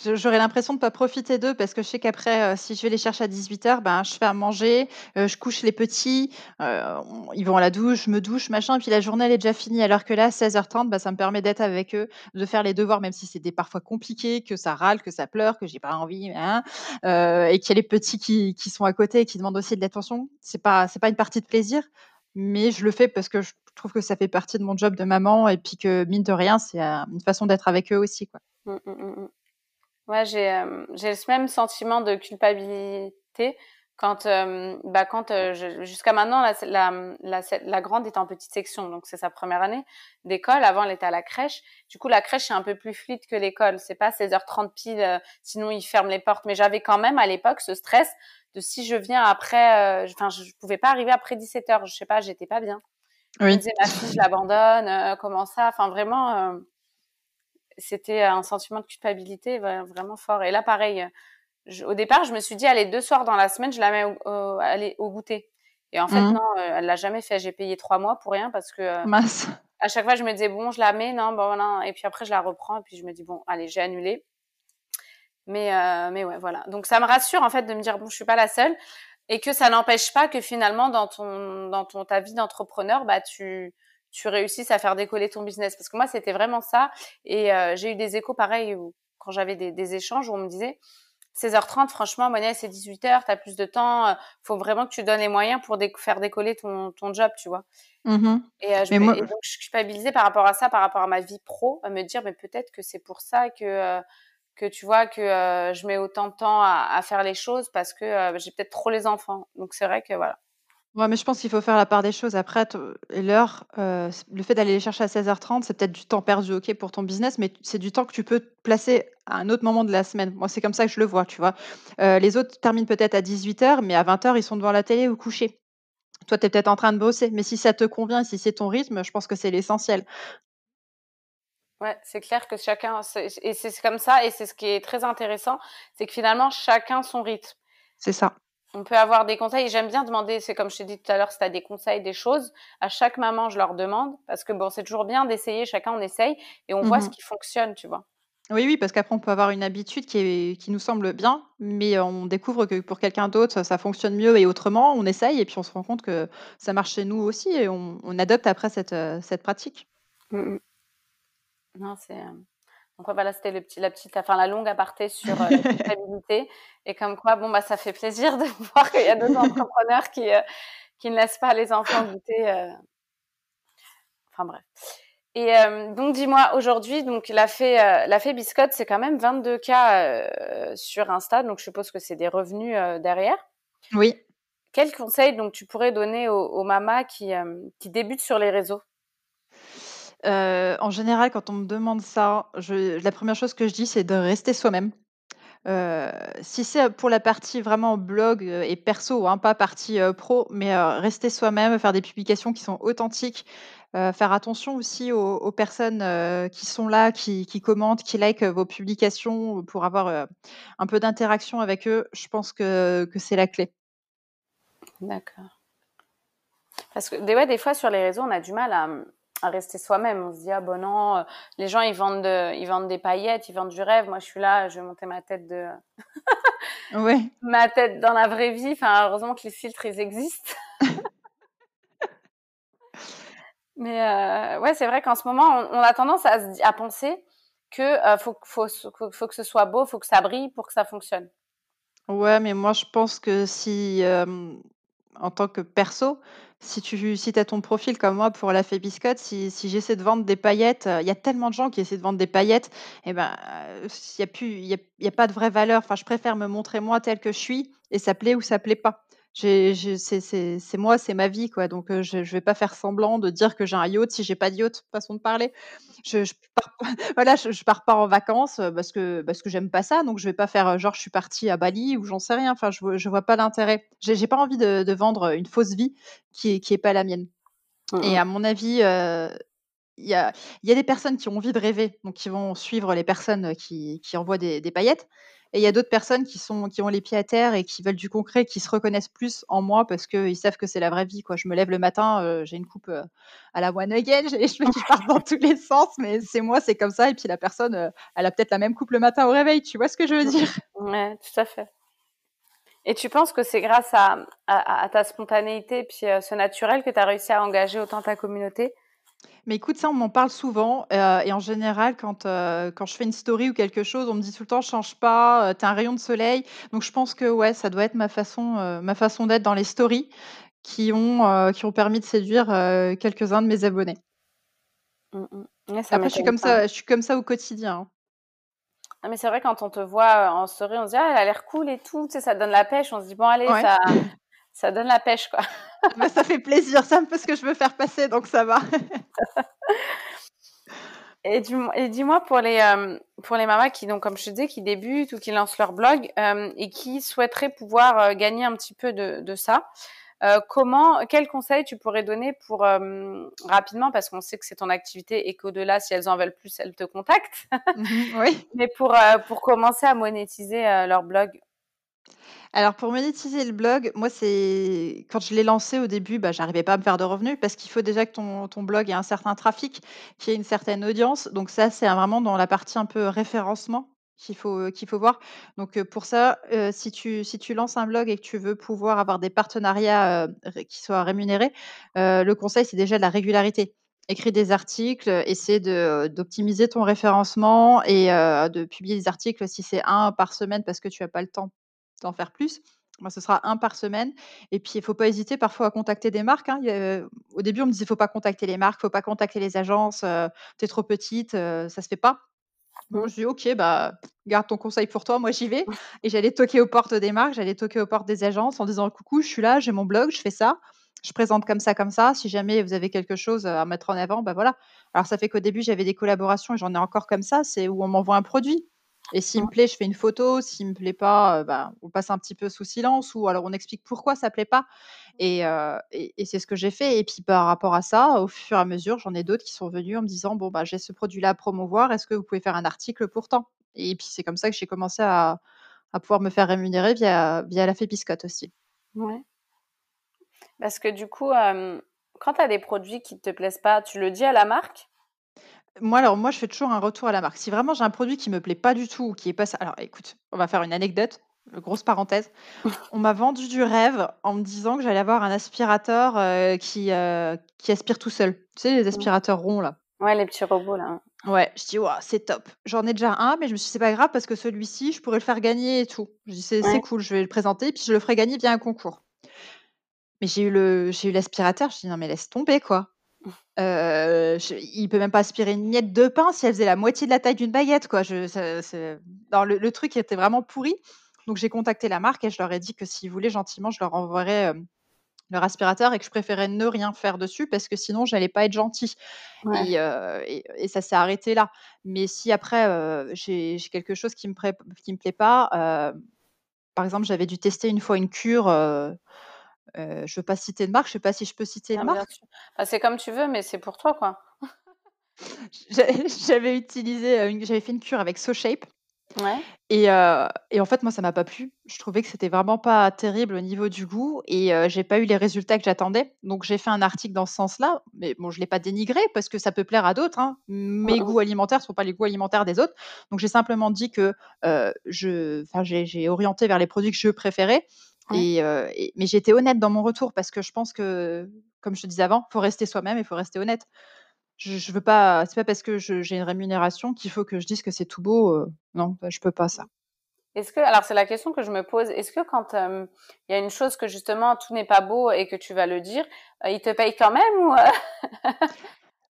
J'aurais l'impression de ne pas profiter d'eux parce que je sais qu'après, euh, si je vais les chercher à 18h, ben, je fais à manger, euh, je couche les petits, euh, ils vont à la douche, je me douche, machin, et puis la journée elle est déjà finie. Alors que là, 16h30, ben, ça me permet d'être avec eux, de faire les devoirs, même si des parfois compliqué, que ça râle, que ça pleure, que j'ai pas envie, hein, et qu'il y a les petits qui, sont à côté et qui demandent aussi de l'attention. C'est pas, pas une partie de plaisir, mais je le fais parce que je trouve que ça fait partie de mon job de maman et puis que mine de rien, c'est une façon d'être avec eux aussi, quoi. Mmh, mmh, mmh, Ouais, j'ai euh, j'ai ce même sentiment de culpabilité quand euh, bah quand euh, jusqu'à maintenant la, la, la, la grande est en petite section donc c'est sa première année d'école. Avant elle était à la crèche. Du coup la crèche est un peu plus fluide que l'école. C'est pas 16h30 pile sinon ils ferment les portes. Mais j'avais quand même à l'époque ce stress de si je viens après enfin je, pouvais pas arriver après 17h je sais pas j'étais pas bien. Oui. je me disais ma fille je l'abandonne comment ça? Enfin vraiment c'était un sentiment de culpabilité vraiment fort. Et là, pareil, au départ, je me suis dit, allez, deux soirs dans la semaine, je la mets au, au goûter. Et en fait, mmh. non, euh, elle l'a jamais fait. J'ai payé trois mois pour rien parce que euh, à chaque fois, je me disais, bon, je la mets, non, bon, non. Et puis après, je la reprends. Et puis je me dis, bon, allez, j'ai annulé. Mais, euh, mais ouais, voilà. Donc ça me rassure en fait de me dire, bon, je suis pas la seule. Et que ça n'empêche pas que finalement, dans ton, dans ton, ta vie d'entrepreneur, bah, tu, tu réussisses à faire décoller ton business. Parce que moi, c'était vraiment ça. Et euh, j'ai eu des échos pareils quand j'avais des, des, échanges où on me disait 16h30, franchement, Monia, c'est 18h, tu as plus de temps. Euh, faut vraiment que tu donnes les moyens pour faire décoller ton, ton job, tu vois. Mmh et, euh, je et, donc, je suis culpabilisée par rapport à ça, par rapport à ma vie pro, à me dire, mais peut-être que c'est pour ça que que tu vois que je mets autant de temps à, à faire les choses parce que j'ai peut-être trop les enfants. Donc c'est vrai que voilà. Ouais, mais je pense qu'il faut faire la part des choses. Après, l'heure, euh, le fait d'aller les chercher à 16h30, c'est peut-être du temps perdu, OK, pour ton business, mais c'est du temps que tu peux placer à un autre moment de la semaine. Moi, c'est comme ça que je le vois, tu vois? Euh, les autres terminent peut-être à 18h, mais à 20h, ils sont devant la télé ou couchés. Toi, tu es peut-être en train de bosser, mais si ça te convient, si c'est ton rythme, je pense que c'est l'essentiel. Ouais, c'est clair que chacun et c'est comme ça et c'est ce qui est très intéressant, c'est que finalement chacun son rythme. C'est ça on peut avoir des conseils. J'aime bien demander, c'est comme je t'ai dit tout à l'heure, si tu as des conseils, des choses, à chaque maman, je leur demande, parce que bon, c'est toujours bien d'essayer, chacun on essaye, et on voit ce mmh qui fonctionne, tu vois. Oui, oui, parce qu'après on peut avoir une habitude qui est qui nous semble bien, mais on découvre que pour quelqu'un d'autre, ça fonctionne mieux et autrement. On essaye et puis on se rend compte que ça marche chez nous aussi et on on adopte après cette, heu, cette pratique. Mmh mh. Non, c'est, donc voilà, c'était le petit la petite enfin la longue aparté sur, heu, la culpabilité et comme quoi, bon, bah, ça fait plaisir de voir qu'il y a d'autres entrepreneurs qui, heu, qui ne laissent pas les enfants goûter, heu enfin bref. Et hem, donc dis-moi, aujourd'hui, donc la fée, heu, la fée Biscotte, c'est quand même 22 K, heu, sur Insta, donc je suppose que c'est des revenus, derrière? Oui. Quels conseils donc tu pourrais donner aux aux mamas qui, qui débutent sur les réseaux? Heu, en général, quand on me demande ça, la 1re chose que je dis, c'est de rester soi-même. Heu, si c'est pour la partie vraiment blog, et perso, hein, pas partie, pro, mais rester soi-même, faire des publications qui sont authentiques, faire attention aussi aux personnes, qui sont là, qui commentent, qui likent vos publications pour avoir, un peu d'interaction avec eux. Je pense que c'est la clé. D'accord. Parce que des fois sur les réseaux, on a du mal à, à rester soi-même. On se dit: «Ah bah non, heu, les gens ils vendent, ils vendent des paillettes, ils vendent du rêve. Moi je suis là, je vais monter ma tête de Ouais. ma tête dans la vraie vie». Enfin, heureusement que les filtres, ils existent. Mais heu, ouais, c'est vrai qu'en ce moment, on on a tendance à penser que, heu, faut faut faut faut que ce soit beau, faut que ça brille pour que ça fonctionne. Ouais, mais moi je pense que si, hem, en tant que perso, si tu si as ton profil comme moi pour la fée si si j'essaie de vendre des paillettes, heu, il y a tellement de gens qui essaient de vendre des paillettes et ben, il y a il y a pas de vraie valeur. Enfin, je préfère me montrer moi telle que je suis et ça plaît ou ça plaît pas. J'ai j'ai c'est c'est c'est moi, c'est ma vie, quoi, donc je je vais pas faire semblant de dire que j'ai un yacht si j'ai pas de yacht, façon de parler. Je je pars pas voilà, je je pars pas en vacances, parce que parce que j'aime pas ça, donc je vais pas faire, genre je suis partie à Bali ou j'en sais rien. Enfin, je je vois pas l'intérêt. J'ai j'ai pas envie de de vendre, une fausse vie qui est qui est pas la mienne Mmh et mh. à mon avis, il y a il y a des personnes qui ont envie de rêver, donc qui vont suivre les personnes qui qui envoient des des paillettes et il y a d'autres personnes qui sont qui ont les pieds à terre et qui veulent du concret, qui se reconnaissent plus en moi parce qu'ils savent que c'est la vraie vie, quoi. Je me lève le matin, heu, j'ai une coupe, heu, à la One Again, j'ai les cheveux qui partent dans tous les sens, mais c'est moi, c'est comme ça et puis la personne, heu, elle a peut-être la même coupe le matin au réveil. Tu vois ce que je veux Mmh. dire? Ouais, tout à fait. Et tu penses que c'est grâce à, à à à ta spontanéité puis, ce naturel que tu as réussi à engager autant ta communauté? Mais écoute, ça, on m'en parle souvent, heu et en général, quand, heu, quand je fais une story ou quelque chose, on me dit tout le temps: «Change pas, heu, tu es un rayon de soleil». Donc je pense que, ouais, ça doit être ma façon, heu, ma façon d'être dans les stories qui ont, heu, qui ont permis de séduire, heu, quelques-uns de mes abonnés. Mmh mh. Ouais, ça Après, je suis m'étonne comme pas. ça je suis comme ça au quotidien, hein. Ah mais c'est vrai quand on te voit, heu, en story, on se dit: «Ah, elle a l'air cool et tout», tu sais, ça donne la pêche. On se dit: «Bon allez, Ouais. ça ça donne la pêche, quoi». Bah, ça fait plaisir, c'est un peu ce que je veux faire passer, donc ça va. Et dis-moi et dis-moi pour les, hem, pour les mamas qui donc comme je te disais, qui débutent ou qui lancent leur blog, hem et qui souhaiteraient pouvoir, heu, gagner un petit peu de de ça, comment quels conseils tu pourrais donner pour, rapidement parce qu'on sait que c'est ton activité et qu'au-delà, si elles en veulent plus, elles te contactent. Oui. Mais pour, pour commencer à monétiser, leur blog? Alors pour monétiser le blog, moi, c'est quand je l'ai lancé au début, bah, j'arrivais pas à me faire de revenus parce qu'il faut déjà que ton blog ait un certain trafic, qu'il ait une certaine audience. Donc ça, c'est vraiment dans la partie un peu référencement qu'il faut, faut voir. Donc heu, pour ça, heu, si tu lances un blog et que tu veux pouvoir avoir des partenariats, qui soient rémunérés, le conseil, c'est déjà de la régularité. Écris des articles, essaie d'optimiser ton référencement et de publier des articles si c'est 1 par semaine parce que tu as pas le temps d'en faire plus. Moi, ce sera 1 par semaine et puis il faut pas hésiter parfois à contacter des marques, hein. Il a au début, on me disait: «Faut pas contacter les marques, faut pas contacter les agences, heu, tu es trop petite, ça se fait pas». Bon, Mmh. je dis: «OK, bah, garde ton conseil pour toi, moi j'y vais» et j'allais toquer aux portes des marques, j'allais toquer aux portes des agences en disant: «Coucou, je suis là, j'ai mon blog, je fais ça, je présente comme ça, comme ça. Si jamais vous avez quelque chose, à mettre en avant, bah, voilà». Alors ça fait qu'au début, j'avais des collaborations et j'en ai encore comme ça, c'est où on m'envoie un produit et s'il me plaît, je fais une photo, s'il me plaît pas, bah, on passe un petit peu sous silence ou alors on explique pourquoi ça plaît pas et heu et et c'est ce que j'ai fait et puis par rapport à ça, au fur et à mesure, j'en ai d'autres qui sont venus en me disant: «Bon, bah, j'ai ce produit-là à promouvoir, est-ce que vous pouvez faire un article pour tant?» et puis c'est comme ça que j'ai commencé à à pouvoir me faire rémunérer via via la fée Biscotte aussi. Ouais. Parce que du coup, quand tu as des produits qui te plaisent pas, tu le dis à la marque? Moi, alors moi, je fais toujours un retour à la marque. Si vraiment j'ai un produit qui me plaît pas du tout ou qui est pas ça alors écoute, on va faire une anecdote, grosse parenthèse. On m'a vendu du rêve en me disant que j'allais avoir un aspirateur, qui, qui aspire tout seul. Tu sais les aspirateurs ronds là? Ouais, les petits robots là, hein. Ouais, je dis: «Waouh, c'est top». J'en ai déjà un, mais je me suis dit: «C'est pas grave parce que celui-ci, je pourrais le faire gagner et tout». Je dis: «C'est cool, je vais le présenter, puis je le ferai gagner via un concours». Mais j'ai eu le j'ai eu l'aspirateur, je dis: «Non mais laisse tomber quoi». Heu, je il peut même pas aspirer une miette de pain si elle faisait la moitié de la taille d'une baguette quoi. Je non, le le truc était vraiment pourri. Donc j'ai contacté la marque et je leur ai dit que s'ils voulaient gentiment, je leur enverrais, leur aspirateur et que je préférais ne rien faire dessus parce que sinon j'allais pas être gentil et, et, ça s'est arrêté là. Mais si après j'ai quelque chose qui me qui me plaît pas, par exemple j'avais dû tester une fois une cure. Euh, je veux pas citer de marque, je sais pas si je peux citer une marque. Bah, c'est comme tu veux, mais c'est pour toi quoi. j'avais utilisé, j'avais fait une cure avec SoShape. Ouais. Et, et en fait, moi, ça m'a pas plu. Je trouvais que c'était vraiment pas terrible au niveau du goût et j'ai pas eu les résultats que j'attendais. Donc j'ai fait un article dans ce sens-là, mais bon, je l'ai pas dénigré parce que ça peut plaire à d'autres, hein. Mes goûts alimentaires sont pas les goûts alimentaires des autres. Donc j'ai simplement dit que, je enfin, j'ai orienté vers les produits que je préférais et mais été honnête dans mon retour parce que je pense que, comme je te disais avant, faut rester soi-même et faut rester honnête je, je veux pas, c'est pas parce que j'ai une rémunération qu'il faut que je dise que c'est tout beau. Euh, non, bah, je peux pas ça. Est-ce que, alors c'est la question que je me pose, est-ce que quand il y a une chose que justement tout n'est pas beau et que tu vas le dire, euh, il te paye quand même ou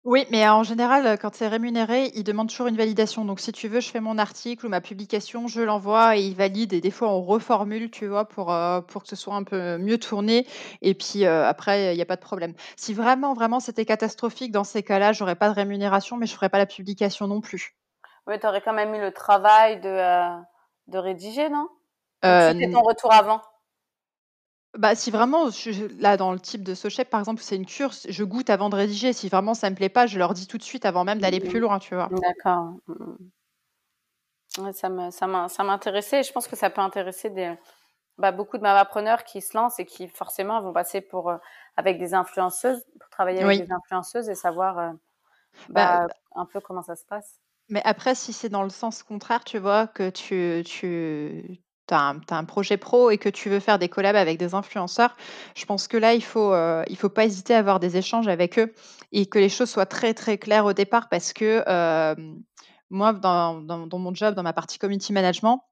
Oui, mais en général, quand c'est rémunéré, ils demandent toujours une validation. Donc si tu veux, je fais mon article ou ma publication, je l'envoie et ils valident et des fois on reformule, tu vois? Pour, pour que ce soit un peu mieux tourné et puis, après, il n'y a pas de problème. Si vraiment, vraiment c'était catastrophique, dans ces cas-là, j'aurais pas de rémunération, mais je ferais pas la publication non plus. Oui, tu aurais quand même eu le travail de, de rédiger, non? Euh, ton retour avant? Bah, si vraiment, là, dans le type de SoChef, par exemple, c'est une cure, je goûte avant de rédiger. Si vraiment ça me plaît pas, je leur dis tout de suite avant même d'aller plus mmh. loin, tu vois? D'accord. Mmh. ça me ça m'intéressait je pense que ça peut intéresser des bah, beaucoup de mamapreneurs qui se lancent et qui forcément vont passer pour, euh, avec des influenceuses, pour travailler avec des influenceuses et savoir, euh, bah, bah, un peu comment ça se passe. Mais après, si c'est dans le sens contraire, tu vois, que tu tu tu as, un projet pro et que tu veux faire des collabs avec des influenceurs, je pense que là, il faut, euh, il faut pas hésiter à avoir des échanges avec eux et que les choses soient très, très claires au départ parce que euh, moi, dans, dans, mon job, dans ma partie community management,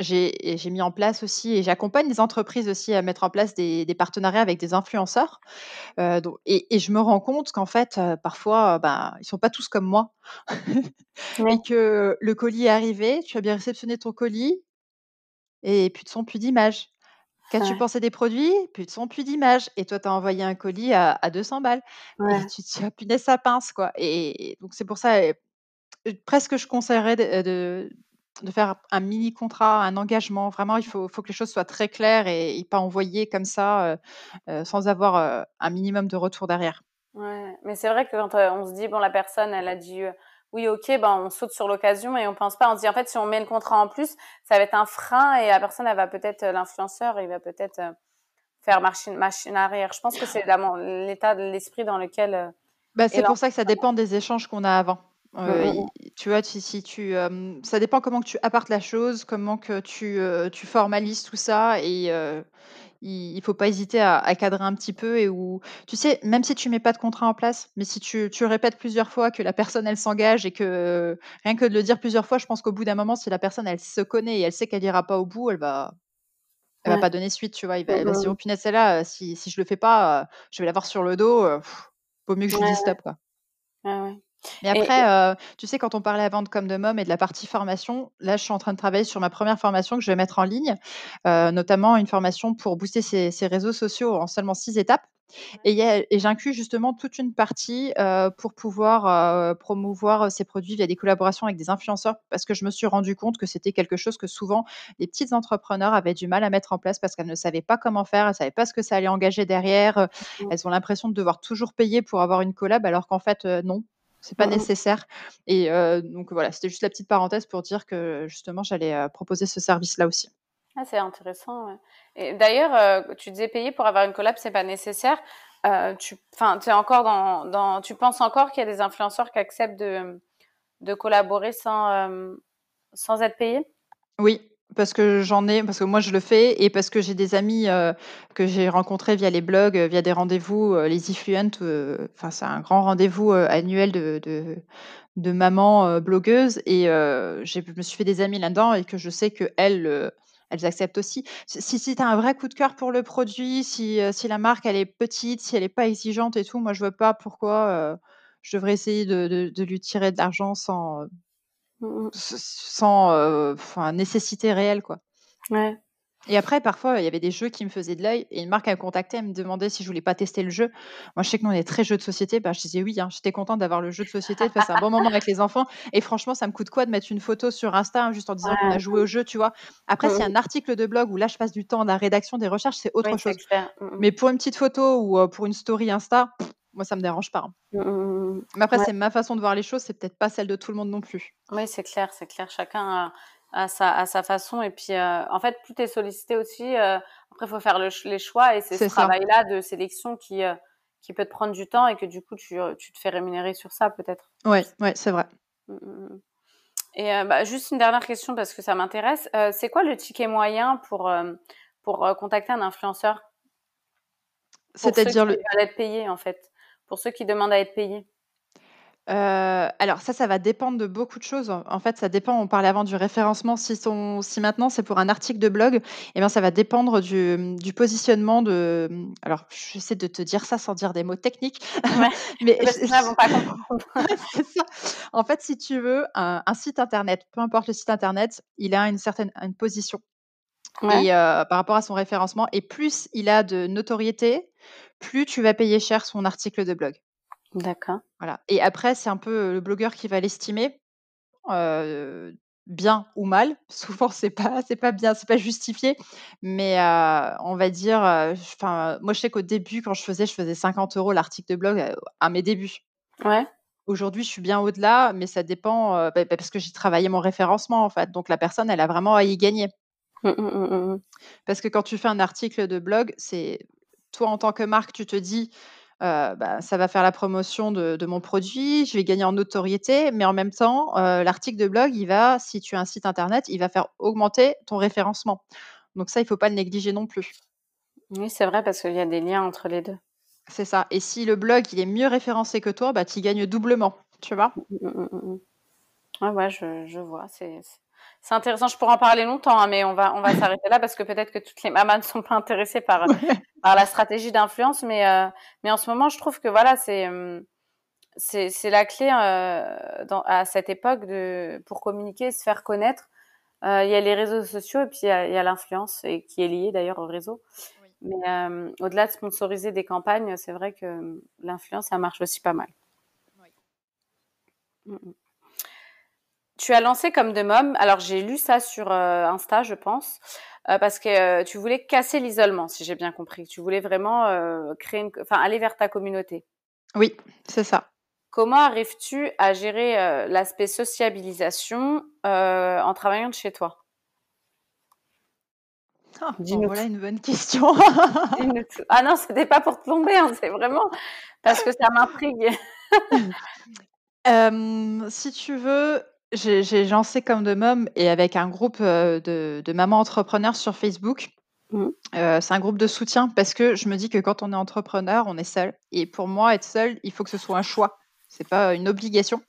j'ai mis en place aussi et j'accompagne les entreprises aussi à mettre en place des, des partenariats avec des influenceurs. Euh, et, et, je me rends compte qu'en fait, parfois, ben, ils sont pas tous comme moi. et que le colis est arrivé, tu as bien réceptionné ton colis, et plus de son, plus d'image. Qu'as-tu pensé des produits? Plus de son, plus d'image. Et toi, tu as envoyé un colis à, à 200 balles. Et tu te dis, ah, punaise, ça pince, quoi. Et, donc, c'est pour ça, presque, je conseillerais de, de, faire un mini contrat, un engagement. Vraiment, il faut, faut que les choses soient très claires et, pas envoyer comme ça sans avoir un minimum de retour derrière. Ouais, mais c'est vrai que quand on se dit, bon, la personne, elle a dit oui, ok, ben on saute sur l'occasion et on pense pas. On se dit en fait, si on met le contrat en plus, ça va être un frein et la personne, elle va peut-être euh, l'influenceur, il va peut-être euh, faire machine, machine arrière. Je pense que c'est l'état de l'esprit dans lequel. Euh, bah, c'est pour ça que ça dépend des échanges qu'on a avant. Mm, mm, mm. tu vois, si, si tu, ça dépend comment que tu apportes la chose, comment que tu, tu formalises tout ça et il ne faut pas hésiter à, cadrer un petit peu et où, tu sais, même si tu mets pas de contrat en place, mais si tu, tu répètes plusieurs fois que la personne elle s'engage et que rien que de le dire plusieurs fois, je pense qu'au bout d'un moment, si la personne elle se connaît et elle sait qu'elle ira pas au bout, elle va, elle va pas donner suite, tu vois. Il va, elle va se dire, oh punaise, celle-là, si, si je le fais pas, je vais l'avoir sur le dos. il vaut mieux que je lui dise stop, quoi. ouais. Mais après, tu sais, quand on parlait avant de Comme de Mom et de la partie formation, là, je suis en train de travailler sur ma première formation que je vais mettre en ligne, notamment une formation pour booster ses, réseaux sociaux en seulement six étapes. Et, et j'inclus justement toute une partie pour pouvoir promouvoir ces produits via des collaborations avec des influenceurs parce que je me suis rendu compte que c'était quelque chose que souvent les petites entrepreneurs avaient du mal à mettre en place parce qu'elles ne savaient pas comment faire, elles ne savaient pas ce que ça allait engager derrière. Elles ont l'impression de devoir toujours payer pour avoir une collab alors qu'en fait, non c'est pas mmh nécessaire. Et donc voilà, c'était juste la petite parenthèse pour dire que justement, j'allais proposer ce service-là aussi. Ah, c'est intéressant. Et d'ailleurs, tu disais payer pour avoir une collab, c'est pas nécessaire. tu, enfin, es encore dans, dans, tu penses encore qu'il y a des influenceurs qui acceptent de, de collaborer sans, sans être payés? Oui, parce que j'en ai, parce que moi je le fais et parce que j'ai des amis euh, que j'ai rencontrés via les blogs, via des rendez-vous, les Ifluent. Enfin, c'est un grand rendez-vous annuel de, de, de mamans blogueuses et je me suis fait des amis là-dedans et que je sais que elles elles acceptent aussi. Si, si un vrai coup de cœur pour le produit, si, euh, si la marque elle est petite, si elle n'est pas exigeante et tout, moi je vois pas pourquoi euh, je devrais essayer de, de, lui tirer de l'argent sans, mmh, mmh. sans nécessité réelle. Quoi. Ouais. Et après, parfois, il y avait des jeux qui me faisaient de l'œil et une marque a contacté, elle me demandait si je voulais pas tester le jeu. Moi, je sais que nous, on est très jeux de société. Bah, je disais oui, hein, j'étais contente d'avoir le jeu de société, de passer un bon moment avec les enfants. Et franchement, ça me coûte quoi de mettre une photo sur Insta hein, juste en disant qu'on a joué au jeu, tu vois? Après, s'il y a un article de blog où là, je passe du temps dans la rédaction, des recherches, c'est autre chose. Mmh, mmh. Mais pour une petite photo ou euh, pour une story Insta, moi, ça me dérange pas. Hein. Mais après, c'est ma façon de voir les choses, c'est peut-être pas celle de tout le monde non plus. Oui, c'est clair, c'est clair. Chacun a sa, à sa façon. Et puis, euh, en fait, plus tu es sollicité aussi, euh, après, il faut faire le, les choix. Et c'est ce travail-là de sélection qui, euh, qui peut te prendre du temps et que du coup, tu, tu te fais rémunérer sur ça, peut-être. Ouais, ouais, c'est vrai. Mmh, mmh, mmh. Et bah, juste une dernière question parce que ça m'intéresse. c'est quoi le ticket moyen pour, pour contacter un influenceur? C'est-à-dire le. être payé, en fait. Pour ceux qui demandent à être payés? Euh, alors ça, ça va dépendre de beaucoup de choses. En fait, ça dépend, on parlait avant du référencement. Si si maintenant c'est pour un article de blog, eh bien ça va dépendre du, positionnement de alors j'essaie de te dire ça sans dire des mots techniques, mais vont pas comprendre. En fait, si tu veux un site internet, peu importe le site internet, il a une certaine une position et euh, par rapport à son référencement et plus il a de notoriété, plus tu vas payer cher son article de blog. D'accord. Voilà et après, c'est un peu, le blogueur qui va l'estimer, bien ou mal. Souvent, c'est pas c'est pas bien, c'est pas justifié, mais on va dire, enfin, moi, je sais qu'au début, quand je faisais, je faisais 50 euros l'article de blog, à mes débuts. Ouais. Aujourd'hui, je suis bien au-delà, mais ça dépend, bah, bah, parce que j'ai travaillé mon référencement, en fait, donc la personne, elle a vraiment à y gagner. Mmh, mmh, mmh, parce que quand tu fais un article de blog, c'est toi, en tant que marque, tu te dis: bah, ça va faire la promotion de mon produit, je vais gagner en notoriété, mais en même temps, l'article de blog, il va si tu as un site internet, il va faire augmenter ton référencement. Donc ça, il faut pas le négliger non plus. Oui, c'est vrai parce qu'il y a des liens entre les deux. C'est ça et si le blog, il est mieux référencé que toi, bah, tu gagnes doublement, tu vois? Mmh, mmh, mmh, ouais, ouais, je je vois, c'est c'est intéressant. Je pourrais en parler longtemps, hein, mais on va, on va s'arrêter là parce que peut-être que toutes les mamans ne sont pas intéressées par, par la stratégie d'influence. Mais, euh, mais en ce moment, je trouve que voilà, c'est, hum, c'est, c'est la clé euh, dans, à cette époque de, pour communiquer, se faire connaître. Euh, il y a les réseaux sociaux et puis il y a, l'influence et qui est liée d'ailleurs au réseau. Mais au-delà de sponsoriser des campagnes, c'est vrai que hum, l'influence, ça marche aussi pas mal. Oui. Mm, mm. Tu as lancé comme de môme. Alors j'ai lu ça sur euh, Insta, je pense, euh, parce que euh, tu voulais casser l'isolement, si j'ai bien compris. Tu voulais vraiment créer, une... enfin aller vers ta communauté. Oui, c'est ça. Comment arrives-tu à gérer l'aspect sociabilisation en travaillant de chez toi? Oh, Voilà une bonne question. ah non, c'était pas pour te plomber, hein, c'est vraiment parce que ça m'intrigue. si tu veux, j'ai lancé Comme de Mom et avec un groupe, de de mamans entrepreneurs sur Facebook. Mmh. c'est un groupe de soutien parce que je me dis que quand on est entrepreneur, on est seul et pour moi, être seul, il faut que ce soit un choix. C'est pas une obligation,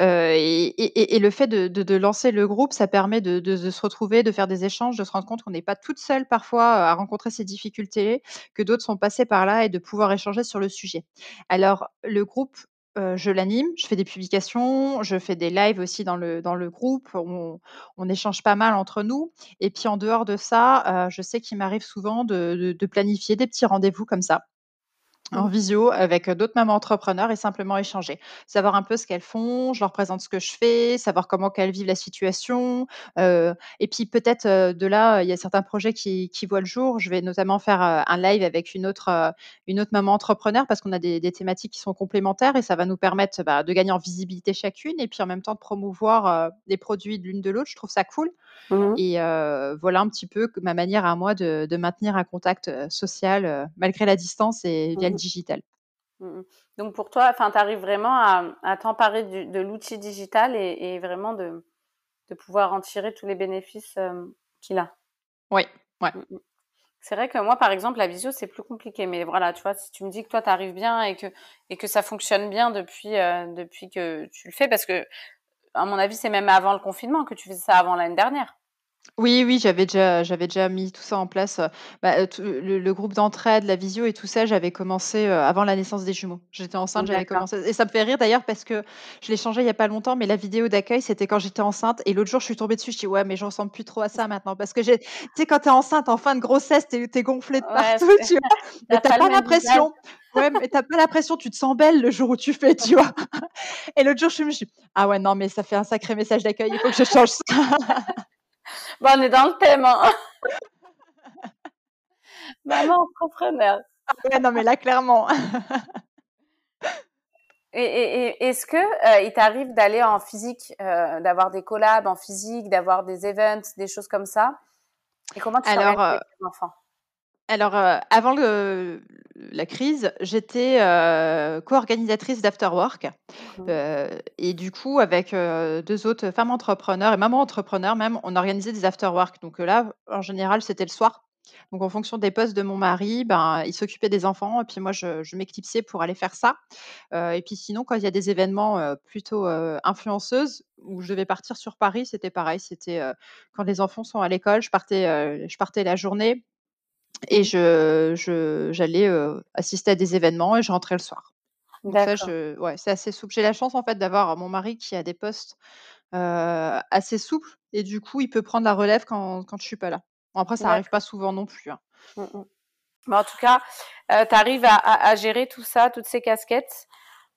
et le fait de lancer le groupe, ça permet de se retrouver, de faire des échanges, de se rendre compte qu'on n'est pas toute seule parfois à rencontrer ces difficultés, que d'autres sont passés par là et de pouvoir échanger sur le sujet. Alors le groupe je l'anime, je fais des publications, je fais des lives aussi dans le dans le groupe, on on échange pas mal entre nous. Et puis en dehors de ça, je sais qu'il m'arrive souvent de planifier des petits rendez-vous comme ça en mmh. visio avec d'autres mamans entrepreneurs et simplement échanger. Savoir un peu ce qu'elles font, je leur présente ce que je fais, savoir comment qu'elles vivent la situation. et puis peut-être de là, il y a certains projets qui, qui voient le jour. Je vais notamment faire un live avec une autre, une autre maman entrepreneur parce qu'on a des, des, thématiques qui sont complémentaires et ça va nous permettre bah, de gagner en visibilité chacune et puis en même temps de promouvoir les produits de l'une de l'autre. Je trouve ça cool. Mmh et voilà un petit peu ma manière à moi de, de maintenir un contact social malgré la distance et via le digital. Mmh, mmh. Donc pour toi, tu arrives vraiment à, t'emparer de l'outil digital et, vraiment de, pouvoir en tirer tous les bénéfices euh, qu'il a. Oui, ouais. C'est vrai que moi, par exemple, la visio, c'est plus compliqué. Mais voilà, tu vois, si tu me dis que toi, tu arrives bien et que, et que ça fonctionne bien depuis, euh, depuis que tu le fais, parce que, à mon avis, c'est même avant le confinement que tu faisais ça avant l'année dernière. Oui, oui, j'avais déjà j'avais déjà mis tout ça en place, bah, le groupe d'entraide, la visio et tout ça, j'avais commencé, avant la naissance des jumeaux. J'étais enceinte, j'avais commencé et ça me fait rire d'ailleurs parce que je l'ai changé il y a pas longtemps, mais la vidéo d'accueil, c'était quand j'étais enceinte et l'autre jour, je suis tombée dessus, je dis: «Ouais, mais je ressemble plus trop à ça maintenant» parce que j'ai tu sais, quand tu es enceinte en fin de grossesse, tu es gonflée de partout, tu vois? Mais tu pas l'impression ouais, mais tu pas l'impression, tu te sens belle le jour où tu fais, tu vois? Et l'autre jour, je me suis «Ah ouais, non, mais ça fait un sacré message d'accueil, il faut que je change ça». Bon, on est dans le thème. Hein. Maman entrepreneur. Ouais, non, mais là, clairement. et, est-ce que euh, il t'arrive d'aller en physique, euh, d'avoir des collabs en physique, d'avoir des events, des choses comme ça? Et comment tu Alors, avec tes enfants? Alors, euh, avant le, la crise, j'étais euh, co-organisatrice d'Afterwork. Euh, et du coup, avec deux autres femmes entrepreneurs et maman entrepreneur même, on organisait des afterwork. Donc là, en général, c'était le soir. Donc, en fonction des postes de mon mari, ben, il s'occupait des enfants et puis moi, je, je m'éclipsais pour aller faire ça. et puis sinon, quand il y a des événements plutôt influenceuses où je devais partir sur Paris, c'était pareil. C'était quand les enfants sont à l'école, je partais, je partais la journée et je j'allais, assister à des événements et je rentrais le soir. Donc ça, je ouais, c'est assez souple. J'ai la chance, en fait, d'avoir mon mari qui a des postes, assez souples et du coup, il peut prendre la relève quand quand je suis pas là. Bon après, ça n'arrive pas souvent non plus, hein. mmh Mais en tout cas, tu arrives à gérer tout ça, toutes ces casquettes.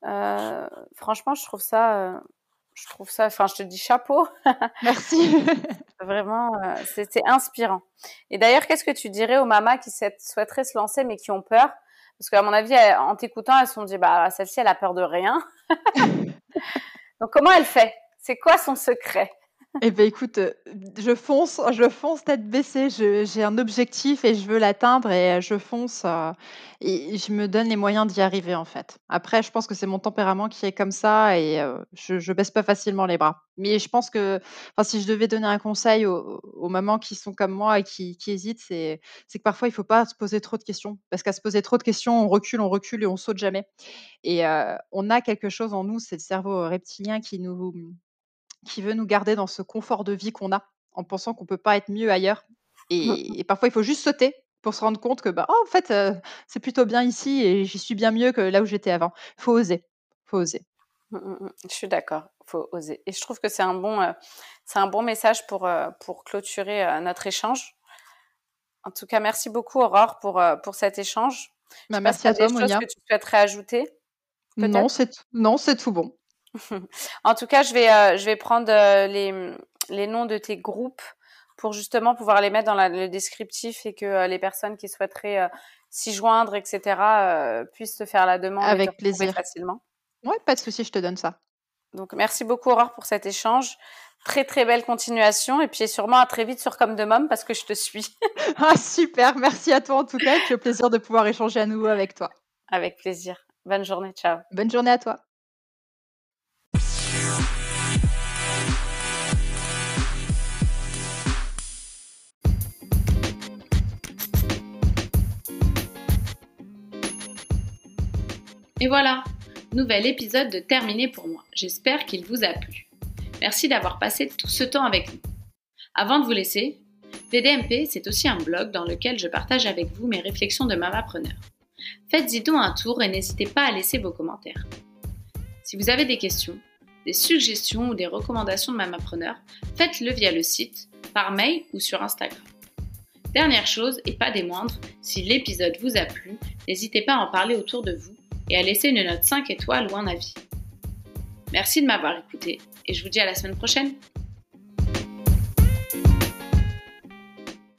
franchement, je trouve ça, je trouve ça, enfin, je te dis chapeau. Merci. Vraiment, euh, c'est inspirant. Et d'ailleurs, qu'est-ce que tu dirais aux mamas qui souhaiteraient se lancer mais qui ont peur? Parce qu'à mon avis, en t'écoutant, elles se sont dit, bah, celle-ci, elle a peur de rien. Donc, comment elle fait? C'est quoi son secret? Eh bien, écoute, je fonce, je fonce tête baissée. j'ai un objectif et je veux l'atteindre et je fonce, et je me donne les moyens d'y arriver, en fait. Après, je pense que c'est mon tempérament qui est comme ça et je je baisse pas facilement les bras. Mais je pense que si je devais donner un conseil aux mamans qui sont comme moi et qui hésitent, c'est que parfois, il faut pas se poser trop de questions. Parce qu'à se poser trop de questions, on recule, on recule et on saute jamais. Et on a quelque chose en nous, c'est le cerveau reptilien qui nous qui veut nous garder dans ce confort de vie qu'on a, en pensant qu'on peut pas être mieux ailleurs. Mmh. Et, parfois, il faut juste sauter pour se rendre compte que, bah, oh, en fait, euh, c'est plutôt bien ici et j'y suis bien mieux que là où j'étais avant. Il faut oser. faut oser. Mmh, mmh, je suis d'accord, faut oser. Et je trouve que c'est un bon, euh, c'est un bon message pour, euh, pour clôturer notre échange. En tout cas, merci beaucoup Aurore pour, pour cet échange. Bah, merci à toi, Monia. que tu souhaiterais ajouter Non, c'est non, c'est tout bon. en tout cas, je vais, euh, je vais prendre euh, les, les noms de tes groupes pour justement pouvoir les mettre dans le descriptif et que euh, les personnes qui souhaiteraient s'y joindre, etc., puissent te faire la demande avec plaisir facilement. Oui, pas de souci, je te donne ça. Donc merci beaucoup Aurore pour cet échange. Très très belle continuation et puis sûrement à très vite sur Comme de Mom parce que je te suis. ah super, merci à toi en tout cas. J'ai le plaisir de pouvoir échanger à nouveau avec toi. Avec plaisir. Bonne journée, ciao. Bonne journée à toi. Et voilà, nouvel épisode de terminé pour moi. J'espère qu'il vous a plu. Merci d'avoir passé tout ce temps avec nous. Avant de vous laisser, VDMP, c'est aussi un blog dans lequel je partage avec vous mes réflexions de mamapreneur. Faites-y donc un tour et n'hésitez pas à laisser vos commentaires. Si vous avez des questions, des suggestions ou des recommandations de mamapreneur, faites-le via le site, par mail ou sur Instagram. Dernière chose, et pas des moindres, si l'épisode vous a plu, n'hésitez pas à en parler autour de vous et à laisser une note 5 étoiles ou un avis. Merci de m'avoir écouté et je vous dis à la semaine prochaine.